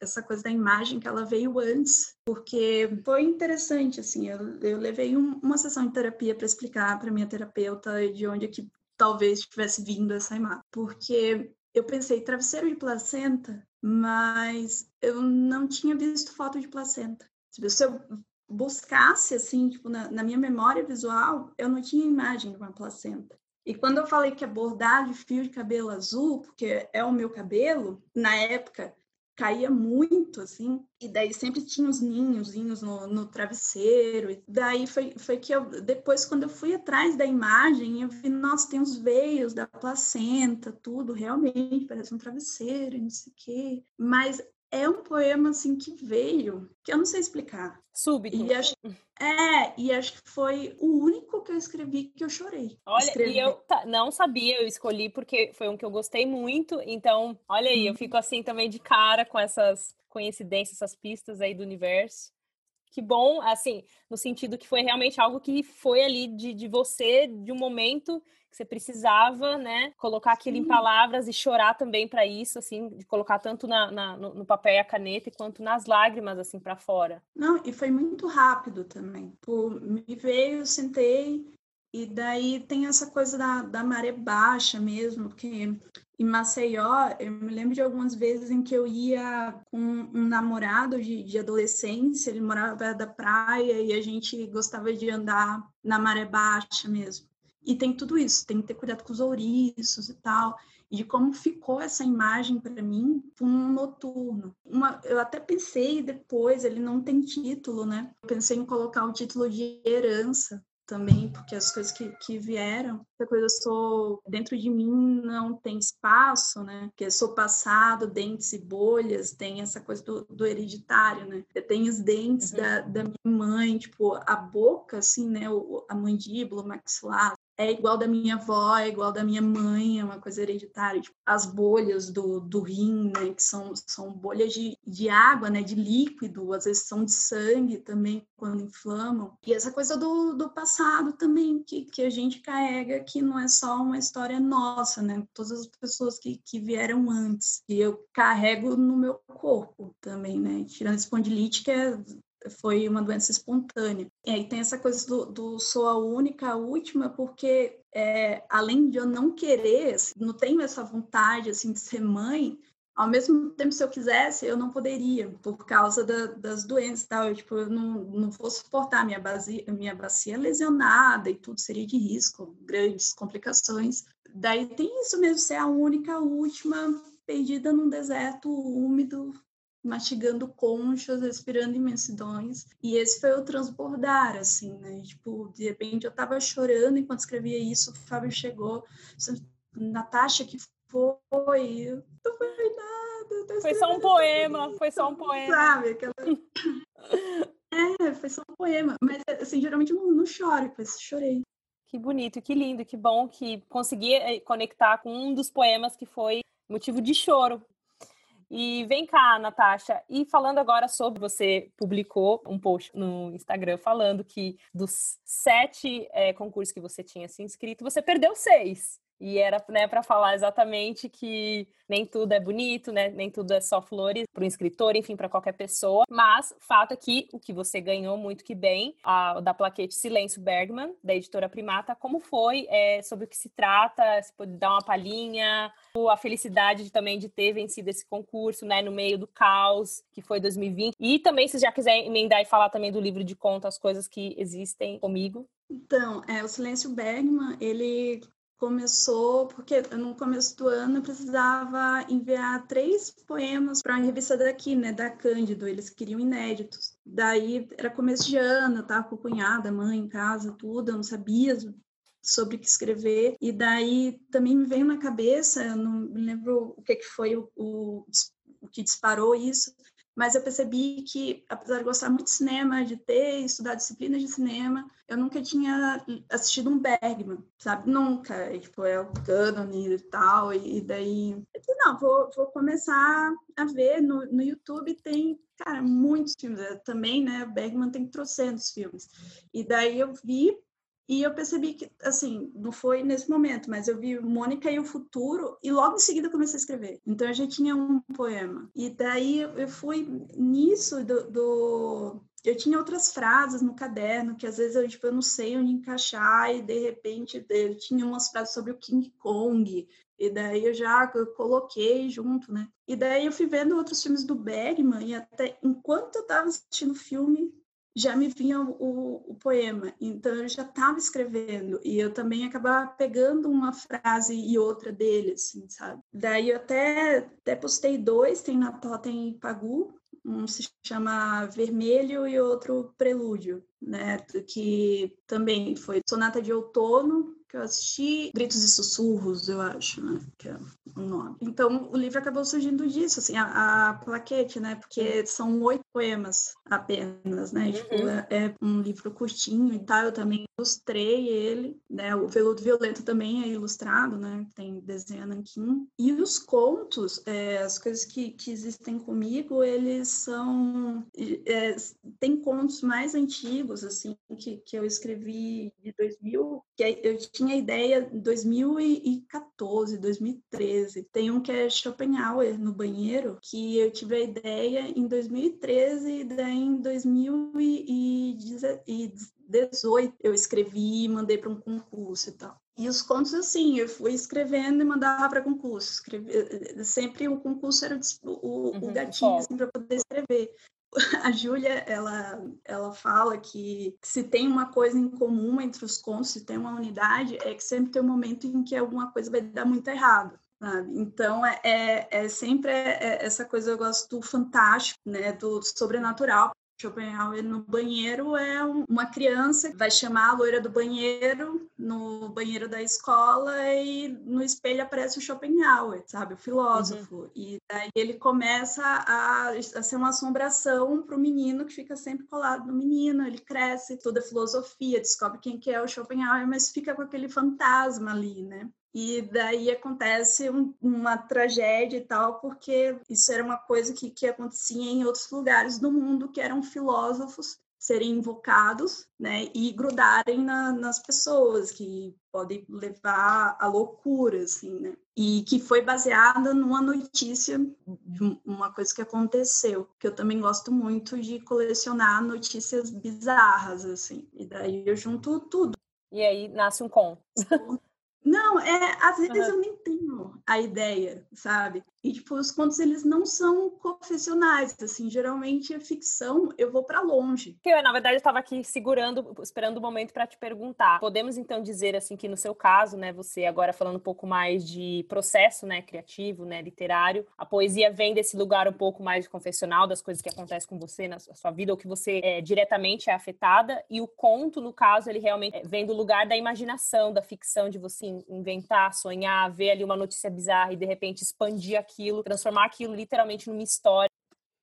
essa coisa da imagem que ela veio antes, porque foi interessante, assim, eu, eu levei um, uma sessão de terapia para explicar para minha terapeuta de onde é que talvez tivesse vindo essa imagem, porque eu pensei travesseiro de placenta, mas eu não tinha visto foto de placenta. Se eu buscasse, assim, tipo, na, na minha memória visual, eu não tinha imagem de uma placenta. E quando eu falei que abordar de fio de cabelo azul, porque é o meu cabelo, na época caía muito, assim, e daí sempre tinha os ninhozinhos no, no travesseiro. E daí foi, foi que eu, depois, quando eu fui atrás da imagem, eu vi, nossa, tem os veios da placenta, tudo, realmente, parece um travesseiro, não sei o quê. Mas é um poema assim que veio, que eu não sei explicar. Súbito. E acho, é, e acho que foi o único que eu escrevi que eu chorei. Olha, escrevi. e eu não sabia, eu escolhi porque foi um que eu gostei muito, então, olha aí, eu uhum. fico assim também de cara com essas coincidências, essas pistas aí do universo. Que bom, assim, no sentido que foi realmente algo que foi ali de, de você, de um momento que você precisava, né, colocar aquilo Sim. em palavras e chorar também para isso, assim, de colocar tanto na, na no, no, papel e a caneta quanto nas lágrimas, assim, para fora. Não, e foi muito rápido também. Por, me veio, sentei, e daí tem essa coisa da, da maré baixa mesmo, porque em Maceió, eu me lembro de algumas vezes em que eu ia com um namorado de, de adolescência, ele morava perto da praia e a gente gostava de andar na maré baixa mesmo. E tem tudo isso, tem que ter cuidado com os ouriços e tal. E de como ficou essa imagem para mim um noturno. Uma, eu até pensei depois, ele não tem título, né? Eu pensei em colocar o título de herança também, porque as coisas que, que vieram, essa coisa eu sou dentro de mim não tem espaço, né? Porque eu sou passado, dentes e bolhas, tem essa coisa do, do hereditário, né? Eu tenho os dentes uhum. da, da minha mãe, tipo, a boca, assim, né? O, a mandíbula, o maxilar, é igual da minha avó, é igual da minha mãe, é uma coisa hereditária. Tipo, as bolhas do, do rim, né, que são, são bolhas de, de água, né, de líquido, às vezes são de sangue também, quando inflamam. E essa coisa do, do passado também, que, que a gente carrega, que não é só uma história nossa, né, todas as pessoas que, que vieram antes. E eu carrego no meu corpo também, né, tirando espondilite, que é foi uma doença espontânea. E aí tem essa coisa do, do sou a única, a última, porque é, além de eu não querer, assim, não tenho essa vontade assim de ser mãe, ao mesmo tempo, se eu quisesse, eu não poderia, por causa da, das doenças tal. Eu, tipo, eu não, não vou suportar minha, base, minha bacia lesionada e tudo seria de risco, grandes complicações. Daí tem isso mesmo, ser a única, a última, perdida num deserto úmido, mastigando conchas, respirando imensidões. E esse foi o transbordar, assim, né? Tipo, de repente eu tava chorando enquanto escrevia isso, o Fábio chegou, Natasha, que foi? Não foi nada. Foi só um poema, foi só um poema. Sabe, aquela... é, foi só um poema. Mas, assim, geralmente não, não choro, mas chorei. Que bonito, que lindo, que bom que consegui eh, conectar com um dos poemas que foi motivo de choro e vem cá, Natasha, e falando agora sobre você publicou um post no Instagram falando que dos sete é, concursos que você tinha se inscrito, você perdeu seis. E era né, para falar exatamente que nem tudo é bonito, né? Nem tudo é só flores para o inscritor, enfim, para qualquer pessoa. Mas fato é que o que você ganhou muito que bem, a, da plaquete Silêncio Bergman, da editora Primata, como foi, é, sobre o que se trata, se pode dar uma palhinha, a felicidade de, também de ter vencido esse concurso, né? No meio do caos que foi 2020. E também, se já quiser emendar e falar também do livro de contas, coisas que existem comigo. Então, é, o Silêncio Bergman, ele começou porque no começo do ano eu precisava enviar três poemas para a revista daqui, né, da Cândido, eles queriam inéditos. Daí era começo de ano, eu tava com cunhada, mãe em casa, tudo, eu não sabia sobre o que escrever. E daí também me veio na cabeça, eu não me lembro o que, que foi o, o, o que disparou isso, mas eu percebi que, apesar de gostar muito de cinema, de ter estudado disciplinas de cinema, eu nunca tinha assistido um Bergman, sabe? Nunca. E, tipo, é o cânone e tal, e daí... Eu disse, não, vou, vou começar a ver. No, no YouTube tem, cara, muitos filmes. Eu também, né, o Bergman tem trocentos filmes. E daí eu vi e eu percebi que, assim, não foi nesse momento, mas eu vi Mônica e o Futuro e logo em seguida comecei a escrever. Então eu já tinha um poema. E daí eu fui nisso do, do eu tinha outras frases no caderno que às vezes eu, tipo, eu não sei onde encaixar e de repente eu tinha umas frases sobre o King Kong e daí eu já coloquei junto, né? E daí eu fui vendo outros filmes do Bergman e até enquanto eu estava assistindo o filme já me vinha o, o, poema, então eu já estava escrevendo e eu também acabava pegando uma frase e outra dele, assim, sabe? Daí eu até, até postei dois, tem na Totem Pagu, um se chama Vermelho e outro Prelúdio, né? Que também foi Sonata de Outono, que eu assisti, Gritos e Sussurros, eu acho, né? Que é o nome. Então, o livro acabou surgindo disso, assim, a, a plaquete, né? Porque são oito poemas apenas, né? Uhum. Tipo, é, é, um livro curtinho e tal. Eu também ilustrei ele, né? O Veludo Violento também é ilustrado, né? Tem desenho nanquim. E os contos, é, as coisas que, que existem comigo, eles são... É, tem contos mais antigos, assim, que, que eu escrevi de 2000, que eu tinha ideia em 2014, 2013. Tem um que é Schopenhauer no banheiro, que eu tive a ideia em 2013 e daí em 2018 eu escrevi e mandei para um concurso e tal. E os contos, assim, eu fui escrevendo e mandava para concurso. Escrevi, sempre o concurso era o, uhum, o gatinho assim, para poder escrever. a Júlia, ela, ela fala que se tem uma coisa em comum entre os contos, se tem uma unidade, é que sempre tem um momento em que alguma coisa vai dar muito errado. Sabe? Então, é, é, é sempre é, essa coisa, eu gosto do fantástico, né, do sobrenatural, Schopenhauer no banheiro é uma criança que vai chamar a loira do banheiro no banheiro da escola e no espelho aparece o Schopenhauer, sabe, o filósofo. Uhum. E daí ele começa a, a ser uma assombração para o menino que fica sempre colado no menino. Ele cresce, estuda filosofia, descobre quem que é o Schopenhauer, mas fica com aquele fantasma ali, né? E daí acontece um, uma tragédia e tal, porque isso era uma coisa que, que acontecia em outros lugares do mundo, que eram filósofos serem invocados, né, e grudarem na, nas pessoas, que podem levar à loucura, assim, né, e que foi baseada numa notícia uma coisa que aconteceu, que eu também gosto muito de colecionar notícias bizarras, assim, e daí eu junto tudo. E aí nasce um conto. Não, é, às vezes uhum. eu nem tenho a ideia, sabe? E, tipo, os contos, eles não são confessionais, assim, geralmente a ficção, eu vou para longe. Eu, na verdade, estava aqui segurando, esperando o momento para te perguntar. Podemos, então, dizer, assim, que no seu caso, né, você agora falando um pouco mais de processo, né, criativo, né, literário, a poesia vem desse lugar um pouco mais confessional, das coisas que acontecem com você na sua vida, ou que você é, diretamente é afetada, e o conto, no caso, ele realmente é, vem do lugar da imaginação, da ficção, de você inventar, sonhar, ver ali uma notícia bizarra e, de repente, expandir transformar aquilo literalmente numa história.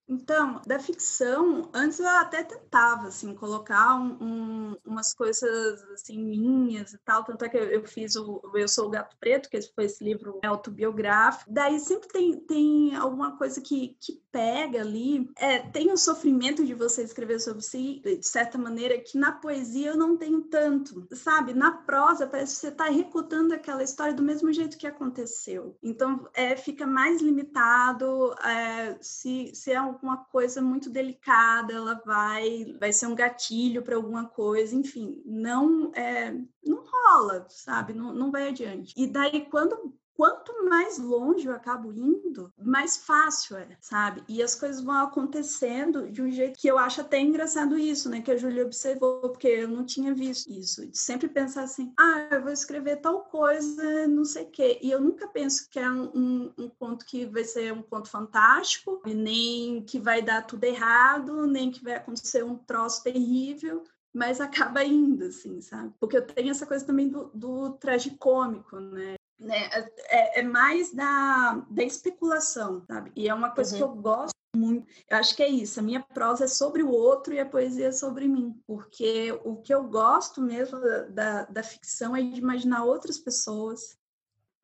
Então, da ficção, antes eu até tentava, assim, colocar um, um, umas coisas, assim, minhas e tal, tanto é que eu, fiz o Eu Sou o Gato Preto, que foi esse livro autobiográfico, daí sempre tem, tem alguma coisa que, que pega ali, é, tem o sofrimento de você escrever sobre si, de certa maneira, que na poesia eu não tenho tanto, sabe? Na prosa parece que você está recutando aquela história do mesmo jeito que aconteceu, então é, fica mais limitado, é, se, se é um alguma coisa muito delicada, ela vai, vai ser um gatilho para alguma coisa, enfim, não é, não rola, sabe? Não, não vai adiante. E daí quando quanto mais longe eu acabo indo, mais fácil é, sabe? E as coisas vão acontecendo de um jeito que eu acho até engraçado isso, né? Que a Júlia observou, porque eu não tinha visto isso. De sempre pensar assim, ah, eu vou escrever tal coisa, não sei o quê. E eu nunca penso que é um, um, um que vai ser um conto fantástico, nem que vai dar tudo errado, nem que vai acontecer um troço terrível mas acaba indo, assim, sabe? Porque eu tenho essa coisa também do, do tragicômico, né? Né, é, é, mais da, da especulação, sabe? E é uma coisa uhum. que eu gosto muito. Eu acho que é isso. A minha prosa é sobre o outro e a poesia é sobre mim. Porque o que eu gosto mesmo da, da, ficção é de imaginar outras pessoas.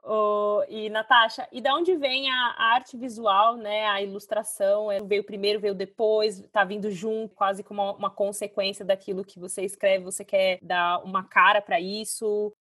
Oh, e Natasha, e da onde vem a, a, arte visual, né? A ilustração? É, veio primeiro, veio depois, tá vindo junto, quase como uma, uma consequência daquilo que você escreve, você quer dar uma cara para isso?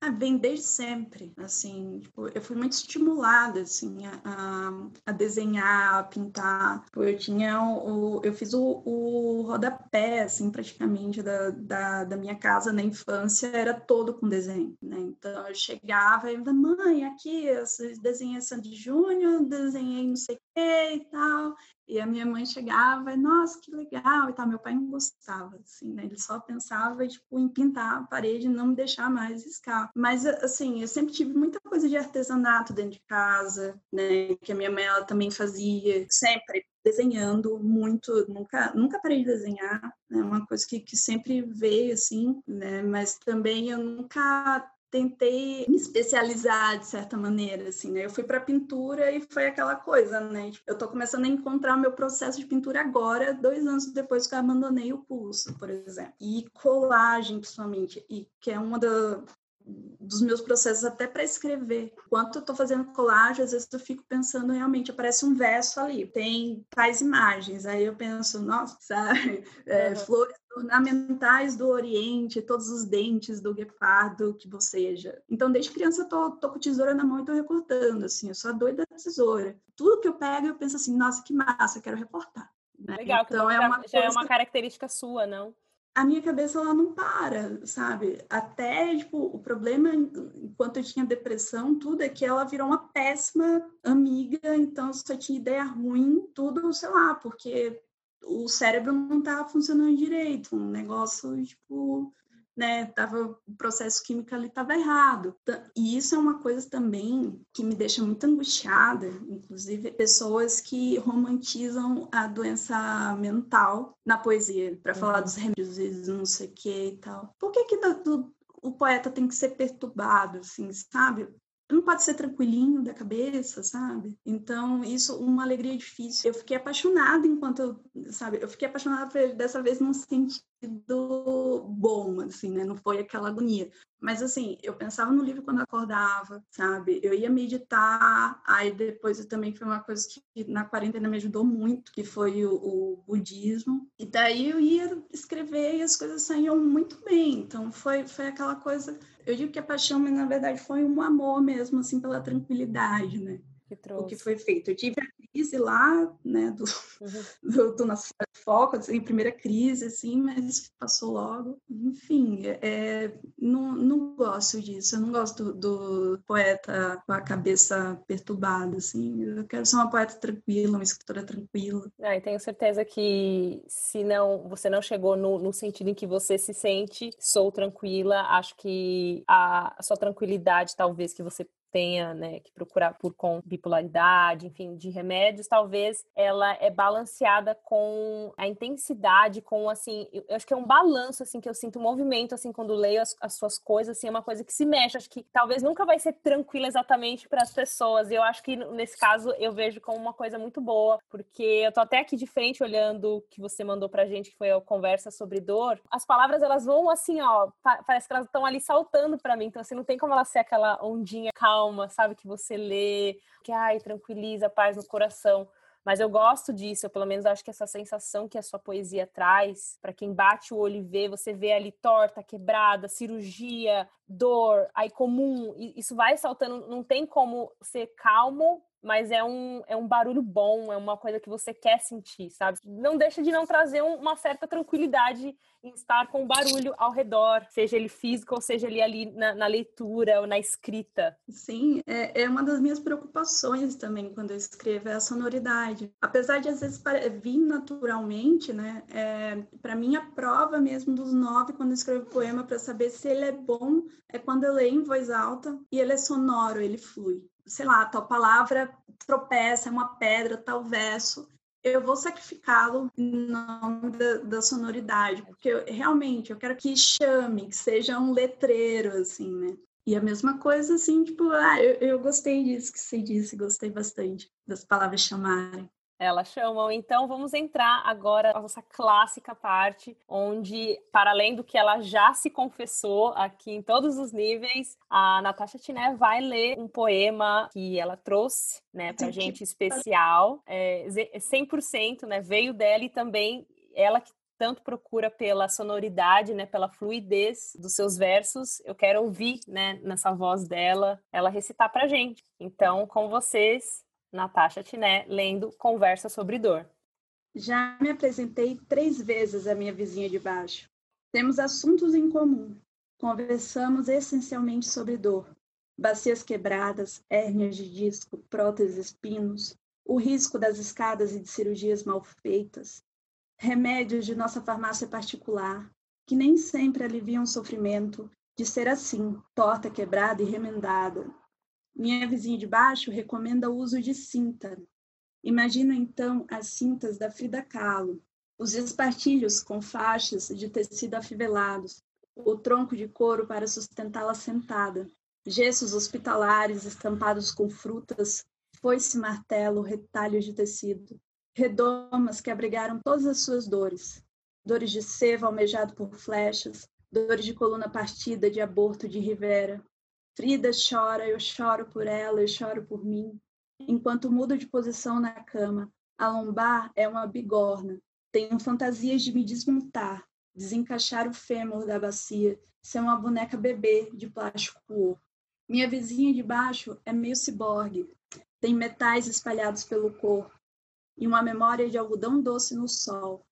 Ah, vem desde sempre, assim, tipo, eu fui muito estimulada, assim, a, a desenhar, a pintar, tipo, eu tinha o, eu fiz o, o rodapé, assim, praticamente, da, da, da minha casa na infância, era todo com desenho, né, então eu chegava e mãe, aqui, eu desenhei Sandy Júnior, desenhei não sei o que e tal, e a minha mãe chegava, nossa, que legal, e tal. Meu pai não gostava, assim, né? Ele só pensava, tipo, em pintar a parede e não me deixar mais riscar. Mas, assim, eu sempre tive muita coisa de artesanato dentro de casa, né? Que a minha mãe, ela também fazia, sempre desenhando muito, nunca, nunca parei de desenhar, é né? uma coisa que, que sempre veio, assim, né? Mas também eu nunca tentei me especializar de certa maneira, assim, né? Eu fui para pintura e foi aquela coisa, né? Tipo, eu estou começando a encontrar meu processo de pintura agora, dois anos depois que eu abandonei o pulso, por exemplo. E colagem, principalmente, e que é uma da, dos meus processos até para escrever. Enquanto eu estou fazendo colagem, às vezes eu fico pensando realmente, aparece um verso ali, tem tais imagens, aí eu penso, nossa, sabe, é, uhum. flores ornamentais do Oriente, todos os dentes do guepardo, que boceja. Então, desde criança, eu tô, tô com tesoura na mão e tô recortando, assim, eu sou a doida da tesoura. Tudo que eu pego, eu penso assim, nossa, que massa, quero reportar. Né? Legal, então, é uma já é uma característica sua, não? A minha cabeça ela não para, sabe? Até, tipo, o problema, enquanto eu tinha depressão, tudo, é que ela virou uma péssima amiga, então só tinha ideia ruim, tudo, sei lá, porque o cérebro não estava funcionando direito, um negócio, tipo, né, tava, o processo químico ali estava errado. E isso é uma coisa também que me deixa muito angustiada, inclusive pessoas que romantizam a doença mental na poesia, para uhum. falar dos remédios não sei o que e tal. Por que que tá o poeta tem que ser perturbado, assim, sabe? não pode ser tranquilinho da cabeça, sabe? Então, isso, uma alegria difícil. Eu fiquei apaixonada enquanto eu, sabe? Eu fiquei apaixonada por ele dessa vez num sentido bom, assim, né? Não foi aquela agonia. Mas, assim, eu pensava no livro quando acordava, sabe? Eu ia meditar, aí depois também foi uma coisa que na quarentena me ajudou muito, que foi o, o budismo. E daí eu ia escrever e as coisas saíam muito bem. Então, foi, foi aquela coisa eu digo que a paixão, mas na verdade foi um amor mesmo, assim, pela tranquilidade, né? Que o que foi feito. Eu tive a crise lá, né, do, uhum. do, do nosso foco, assim, primeira crise, assim, mas passou logo. Enfim, é, não, não gosto disso. Eu não gosto do, do, poeta com a cabeça perturbada, assim. Eu quero ser uma poeta tranquila, uma escritora tranquila. Ah, e tenho certeza que se não você não chegou no, no sentido em que você se sente, sou tranquila, acho que a, a sua tranquilidade, talvez, que você tenha né, que procurar por com bipolaridade, enfim, de remédios, talvez ela é balanceada com a intensidade, com assim, eu acho que é um balanço assim que eu sinto um movimento assim quando leio as, as suas coisas, assim, é uma coisa que se mexe, acho que talvez nunca vai ser tranquila exatamente para as pessoas. E eu acho que nesse caso eu vejo como uma coisa muito boa, porque eu tô até aqui de frente olhando o que você mandou pra gente, que foi a conversa sobre dor. As palavras elas vão assim, ó, parece que elas estão ali saltando para mim, então assim, não tem como ela ser aquela ondinha calma calma, sabe? Que você lê, que ai, tranquiliza, paz no coração. Mas eu gosto disso, eu pelo menos acho que essa sensação que a sua poesia traz, para quem bate o olho e vê, você vê ali torta, quebrada, cirurgia, dor, aí comum, isso vai saltando, não tem como ser calmo mas é um, é um barulho bom, é uma coisa que você quer sentir, sabe? Não deixa de não trazer um, uma certa tranquilidade em estar com o barulho ao redor, seja ele físico ou seja ele ali na, na leitura ou na escrita. Sim, é, é, uma das minhas preocupações também quando eu escrevo, é a sonoridade. Apesar de às vezes vir naturalmente, né? É, para mim, a prova mesmo dos nove, quando eu escrevo poema, para saber se ele é bom, é quando eu leio em voz alta e ele é sonoro, ele flui sei lá, tal palavra tropeça, é uma pedra, tal verso, eu vou sacrificá-lo em nome da, da, sonoridade, porque eu, realmente eu quero que chame, que seja um letreiro, assim, né? E a mesma coisa, assim, tipo, ah, eu, eu gostei disso que você disse, gostei bastante das palavras chamarem. Elas chamam. Então, vamos entrar agora na nossa clássica parte, onde, para além do que ela já se confessou aqui em todos os níveis, a Natasha Tiné vai ler um poema que ela trouxe, né, para gente especial, é, 100%, né, veio dela e também ela que tanto procura pela sonoridade, né, pela fluidez dos seus versos. Eu quero ouvir, né, nessa voz dela, ela recitar pra gente. Então, com vocês, Natasha Tiné, lendo Conversa sobre Dor. Já me apresentei três vezes à minha vizinha de baixo. Temos assuntos em comum. Conversamos essencialmente sobre dor. Bacias quebradas, hérnias de disco, próteses, pinos, o risco das escadas e de cirurgias mal feitas, remédios de nossa farmácia particular, que nem sempre aliviam o sofrimento de ser assim, torta, quebrada e remendada. Minha vizinha de baixo recomenda o uso de cinta, Imagino então as cintas da Frida Kahlo, os espartilhos com faixas de tecido afivelados, o tronco de couro para sustentá-la sentada, gessos hospitalares estampados com frutas, foice martelo, retalhos de tecido, redomas que abrigaram todas as suas dores, dores de seiva almejado por flechas, dores de coluna partida, de aborto de Rivera. Frida chora, eu choro por ela, eu choro por mim enquanto mudo de posição na cama. A lombar é uma bigorna. Tenho fantasias de me desmontar, desencaixar o fêmur da bacia, ser uma boneca bebê de plástico Minha vizinha de baixo é meio ciborgue. Tem metais espalhados pelo corpo e uma memória de algodão doce no sol.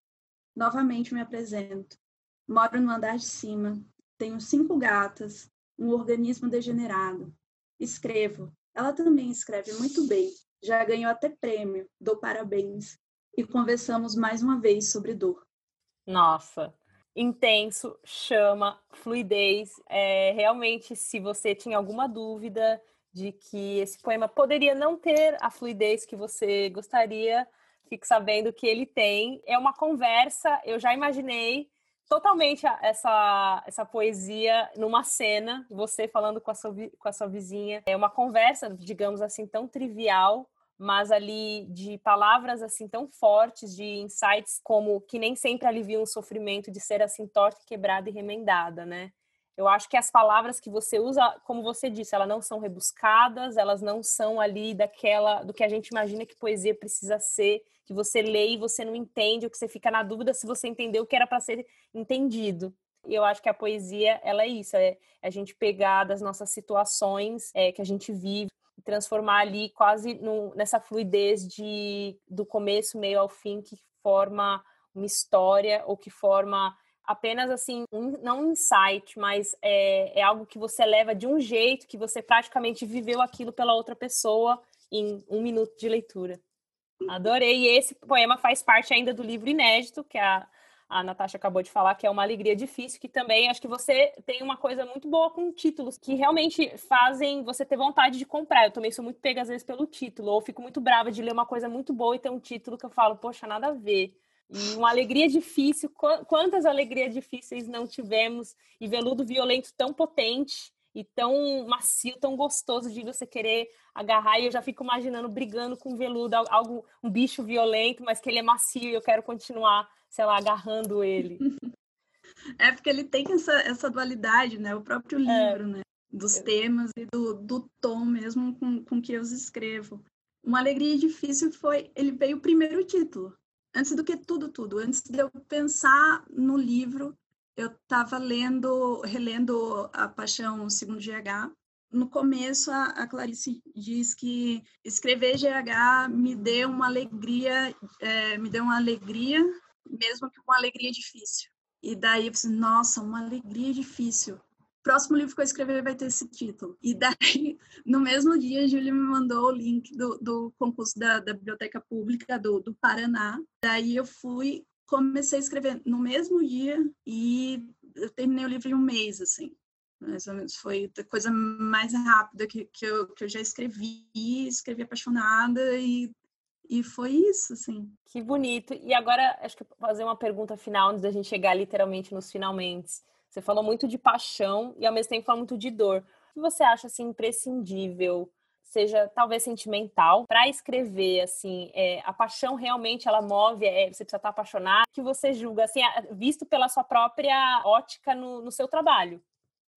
Novamente me apresento. Moro no andar de cima. Tenho cinco gatas, um organismo degenerado. Escrevo, ela também escreve muito bem, já ganhou até prêmio, dou parabéns. E conversamos mais uma vez sobre dor. Nossa, intenso, chama, fluidez. É, realmente, se você tinha alguma dúvida de que esse poema poderia não ter a fluidez que você gostaria, fique sabendo que ele tem. É uma conversa, eu já imaginei totalmente essa, essa poesia numa cena, você falando com a, sua, com a sua vizinha. É uma conversa, digamos assim, tão trivial, mas ali de palavras assim tão fortes, de insights como que nem sempre aliviam o sofrimento de ser assim torta, quebrada e remendada, né? Eu acho que as palavras que você usa, como você disse, elas não são rebuscadas, elas não são ali daquela do que a gente imagina que poesia precisa ser, que você lê e você não entende, ou que você fica na dúvida se você entendeu o que era para ser entendido. E eu acho que a poesia, ela é isso, é a gente pegar das nossas situações é, que a gente vive, transformar ali quase no, nessa fluidez de do começo, meio ao fim, que forma uma história ou que forma apenas assim, um, não um insight, mas é, é algo que você leva de um jeito que você praticamente viveu aquilo pela outra pessoa em um minuto de leitura. Adorei. E esse poema faz parte ainda do livro inédito, que a, a Natasha acabou de falar, que é uma alegria difícil, que também acho que você tem uma coisa muito boa com títulos, que realmente fazem você ter vontade de comprar. Eu também sou muito pega, às vezes, pelo título, ou fico muito brava de ler uma coisa muito boa e ter um título que eu falo, poxa, nada a ver. E uma alegria difícil, quantas alegrias difíceis não tivemos, e veludo violento tão potente e tão macio, tão gostoso de você querer agarrar. E eu já fico imaginando brigando com veludo, algo, um bicho violento, mas que ele é macio e eu quero continuar, sei lá, agarrando ele. É porque ele tem essa, essa dualidade, né? O próprio é. livro, é. né? Dos temas e do, do tom mesmo com, com que eu escrevo. Uma alegria difícil foi, ele veio o primeiro título, antes do que tudo, tudo. Antes de eu pensar no livro, eu estava lendo, relendo A Paixão Segundo GH. No começo, a, a Clarice diz que escrever GH me deu uma alegria, é, me deu uma alegria, mesmo que uma alegria difícil. E daí eu pensei, nossa, uma alegria difícil próximo livro que eu escrever vai ter esse título. E daí, no mesmo dia, a Júlia me mandou o link do, do concurso da, da Biblioteca Pública do, do Paraná. Daí eu fui, comecei a escrever no mesmo dia e eu terminei o livro em um mês, assim. Mais ou menos. Foi a coisa mais rápida que, que, eu, que eu já escrevi, escrevi apaixonada e e foi isso, assim. Que bonito. E agora, acho que fazer uma pergunta final antes da gente chegar literalmente nos finalmente. Você falou muito de paixão e ao mesmo tempo falou muito de dor. O que você acha assim imprescindível, seja talvez sentimental, para escrever assim, é, a paixão realmente ela move, é, você precisa estar apaixonado, que você julga assim, visto pela sua própria ótica no, no seu trabalho?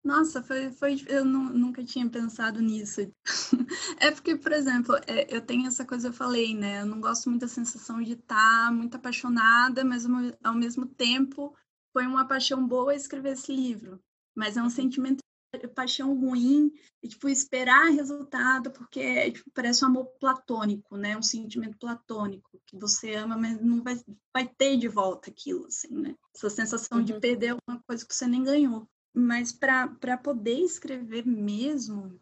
Nossa, foi, foi eu não, nunca tinha pensado nisso. é porque, por exemplo, é, eu tenho essa coisa, eu falei, né? Eu não gosto muito da sensação de estar muito apaixonada, mas ao mesmo tempo foi uma paixão boa escrever esse livro. Mas é um sentimento de paixão ruim, e, tipo, esperar resultado, porque tipo, parece um amor platônico, né? Um sentimento platônico, que você ama, mas não vai, vai ter de volta aquilo, assim, né? Essa sensação uhum. de perder alguma coisa que você nem ganhou. Mas para poder escrever mesmo,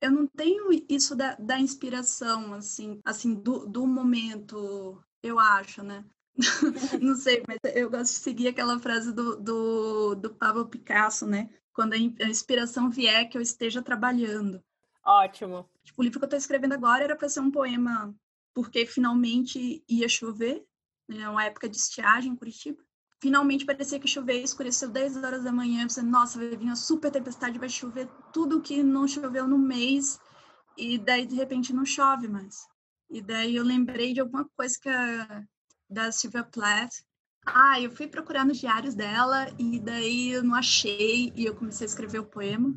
eu não tenho isso da, da inspiração, assim, assim do, do momento, eu acho, né? não sei, mas eu gosto de seguir aquela frase do, do, do Pablo Picasso, né? Quando a inspiração vier, que eu esteja trabalhando. Ótimo. Tipo, o livro que eu estou escrevendo agora era para ser um poema porque finalmente ia chover, né? uma época de estiagem em Curitiba finalmente parecia que choveu, escureceu 10 horas da manhã, você, nossa, vai vir uma super tempestade, vai chover tudo que não choveu no mês, e daí de repente não chove mais. E daí eu lembrei de alguma coisa que a, da Sylvia Plath. Ah, eu fui procurar nos diários dela e daí eu não achei e eu comecei a escrever o poema,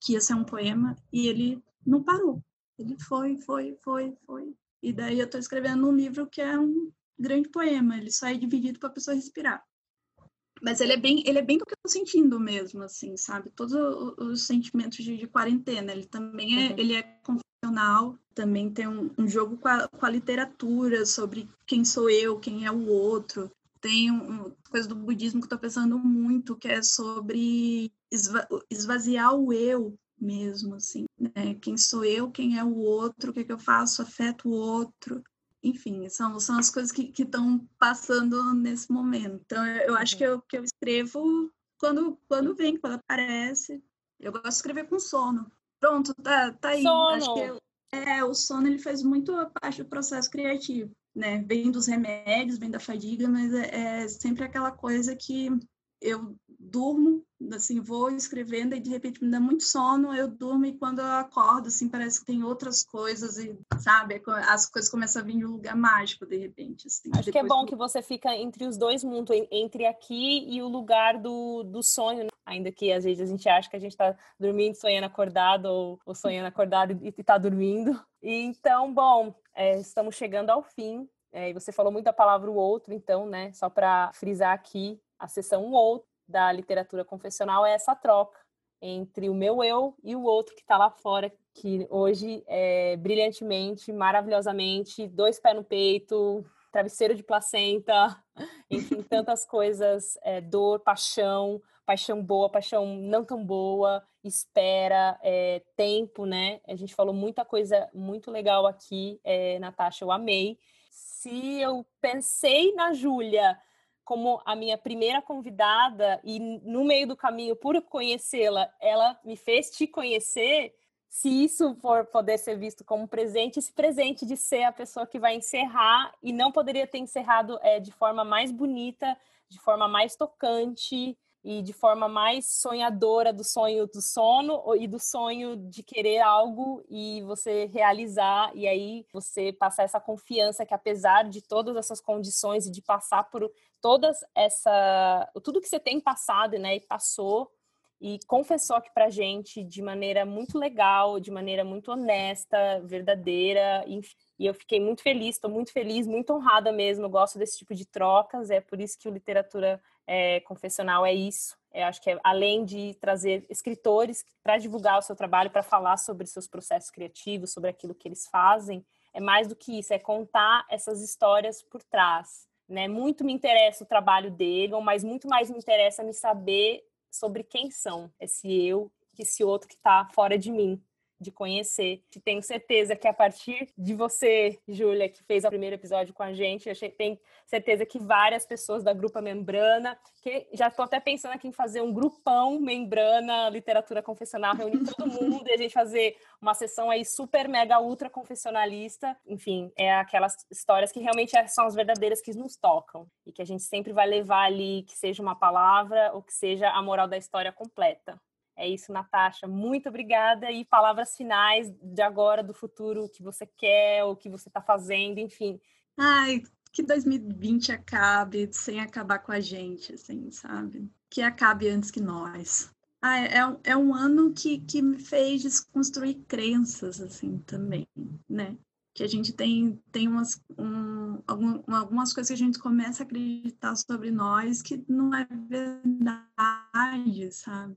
que ia ser um poema, e ele não parou. Ele foi, foi, foi, foi. E daí eu estou escrevendo um livro que é um grande poema, ele só é dividido para a pessoa respirar. Mas ele é bem, ele é bem do que eu tô sentindo mesmo, assim, sabe? Todos os sentimentos de, de quarentena. Ele também é, uhum. ele é confessional, também tem um, um jogo com a, com a, literatura sobre quem sou eu, quem é o outro. Tem uma um, coisa do budismo que tô pensando muito, que é sobre esva, esvaziar o eu mesmo, assim, né? Quem sou eu, quem é o outro, o que, é que eu faço, afeto o outro enfim, são, são as coisas que estão passando nesse momento. Então, eu, eu acho que eu, que eu escrevo quando, quando vem, quando aparece. Eu gosto de escrever com sono. Pronto, tá, tá aí. Sono. Acho que eu, é, o sono ele faz muito parte do processo criativo, né? Vem dos remédios, vem da fadiga, mas é, é sempre aquela coisa que eu durmo, assim, vou escrevendo e de repente me dá muito sono, eu durmo e quando eu acordo, assim, parece que tem outras coisas e, sabe, é as coisas começam a vir de um lugar mágico de repente, assim. Acho que é bom que você fica entre os dois mundos, entre aqui e o lugar do, do sonho, né? Ainda que às vezes a gente acha que a gente está dormindo, sonhando acordado ou, ou sonhando acordado e está dormindo. E, então, bom, é, estamos chegando ao fim. É, você falou muito a palavra o outro, então, né? Só para frisar aqui, a sessão o outro da literatura confessional é essa troca entre o meu eu e o outro que está lá fora, que hoje é brilhantemente, maravilhosamente, dois pés no peito, travesseiro de placenta, enfim, tantas coisas, é, dor, paixão, paixão boa, paixão não tão boa, espera, é, tempo, né? A gente falou muita coisa muito legal aqui, é, Natasha, eu amei. Se eu pensei na Júlia como a minha primeira convidada e no meio do caminho, por conhecê-la, ela me fez te conhecer, se isso for poder ser visto como presente, esse presente de ser a pessoa que vai encerrar e não poderia ter encerrado é, de forma mais bonita, de forma mais tocante, e de forma mais sonhadora do sonho do sono e do sonho de querer algo e você realizar e aí você passar essa confiança que apesar de todas essas condições e de passar por todas essa tudo que você tem passado né e passou e confessou aqui pra gente de maneira muito legal, de maneira muito honesta, verdadeira, e, e eu fiquei muito feliz, estou muito feliz, muito honrada mesmo, eu gosto desse tipo de trocas, é por isso que o literatura é, confessional é isso. Eu acho que é, além de trazer escritores para divulgar o seu trabalho, para falar sobre seus processos criativos, sobre aquilo que eles fazem, é mais do que isso, é contar essas histórias por trás. Né? Muito me interessa o trabalho dele, mas muito mais me interessa me saber sobre quem são esse eu, esse outro que está fora de mim de conhecer. Tenho certeza que a partir de você, Júlia, que fez o primeiro episódio com a gente, eu tenho certeza que várias pessoas da Grupa Membrana, que já estou até pensando aqui em fazer um grupão Membrana Literatura Confessional, reunir todo mundo e a gente fazer uma sessão aí super, mega, ultra confessionalista. Enfim, é aquelas histórias que realmente é, são as verdadeiras que nos tocam e que a gente sempre vai levar ali, que seja uma palavra ou que seja a moral da história completa. É isso, Natasha. Muito obrigada. E palavras finais de agora, do futuro, o que você quer, o que você está fazendo, enfim. Ai, que 2020 acabe sem acabar com a gente, assim, sabe? Que acabe antes que nós. Ah, é, é um ano que, que me fez desconstruir crenças, assim, também, né? Que a gente tem, tem umas, um, algumas coisas que a gente começa a acreditar sobre nós que não é verdade, sabe?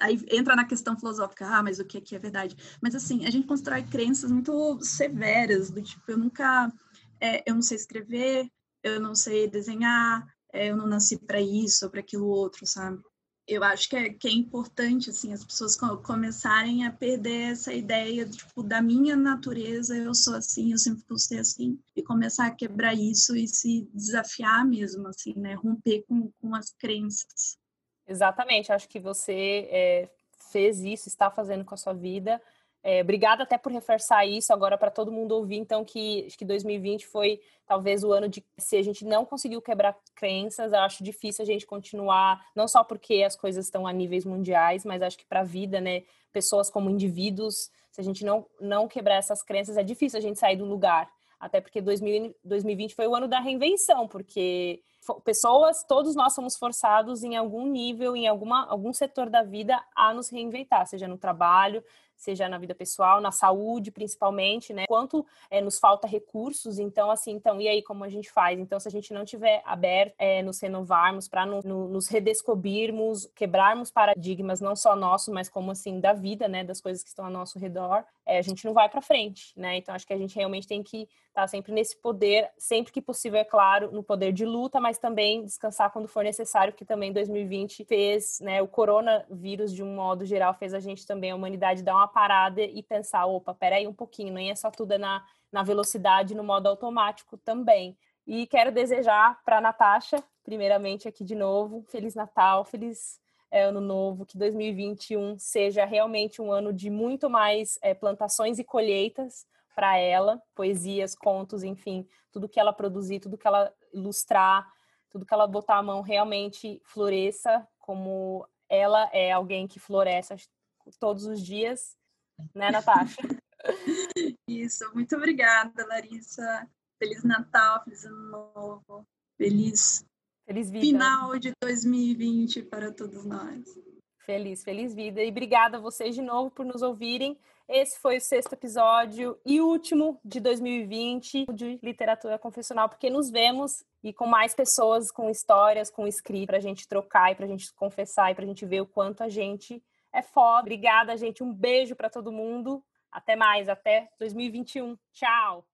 Aí entra na questão filosófica, ah, mas o que é, é verdade? Mas, assim, a gente constrói crenças muito severas, do tipo, eu nunca, é, eu não sei escrever, eu não sei desenhar, é, eu não nasci para isso ou para aquilo outro, sabe? eu acho que é, que é importante assim as pessoas começarem a perder essa ideia tipo da minha natureza eu sou assim eu sempre vou ser assim e começar a quebrar isso e se desafiar mesmo assim né romper com, com as crenças exatamente acho que você é, fez isso está fazendo com a sua vida é, obrigada até por reforçar isso agora para todo mundo ouvir, então, que acho que 2020 foi talvez o ano de se a gente não conseguiu quebrar crenças, acho difícil a gente continuar, não só porque as coisas estão a níveis mundiais, mas acho que para a vida, né, pessoas como indivíduos, se a gente não, não quebrar essas crenças, é difícil a gente sair do lugar. Até porque 2000, 2020 foi o ano da reinvenção, porque pessoas, todos nós somos forçados em algum nível, em alguma, algum setor da vida a nos reinventar, seja no trabalho, seja na vida pessoal, na saúde, principalmente, né? Quanto é, nos falta recursos, então, assim, então, e aí, como a gente faz? Então, se a gente não tiver aberto, é, nos renovarmos, para no, no, nos redescobrirmos, quebrarmos paradigmas, não só nossos, mas como, assim, da vida, né? Das coisas que estão ao nosso redor, é, a gente não vai para frente, né? Então, acho que a gente realmente tem que estar tá sempre nesse poder, sempre que possível, é claro, no poder de luta, mas também descansar quando for necessário, que também 2020 fez, né? O coronavírus, de um modo geral, fez a gente também, a humanidade, dar uma parada e pensar, opa, peraí um pouquinho, nem é só tudo é na, na velocidade, no modo automático também. E quero desejar para Natasha, primeiramente aqui de novo, Feliz Natal, Feliz Ano Novo, que 2021 seja realmente um ano de muito mais é, plantações e colheitas para ela, poesias, contos, enfim, tudo que ela produzir, tudo que ela ilustrar, tudo que ela botar a mão realmente floresça, como ela é alguém que floresce todos os dias, né, Natasha? Isso, muito obrigada, Larissa. Feliz Natal, feliz Ano Novo, feliz, feliz vida. final de 2020 para todos nós. Feliz, feliz vida. E obrigada a vocês de novo por nos ouvirem. Esse foi o sexto episódio e último de 2020 de Literatura Confessional, porque nos vemos e com mais pessoas, com histórias, com escrito, para a gente trocar e para a gente confessar e para a gente ver o quanto a gente é foda. Obrigada, gente. Um beijo para todo mundo. Até mais, até 2021. Tchau.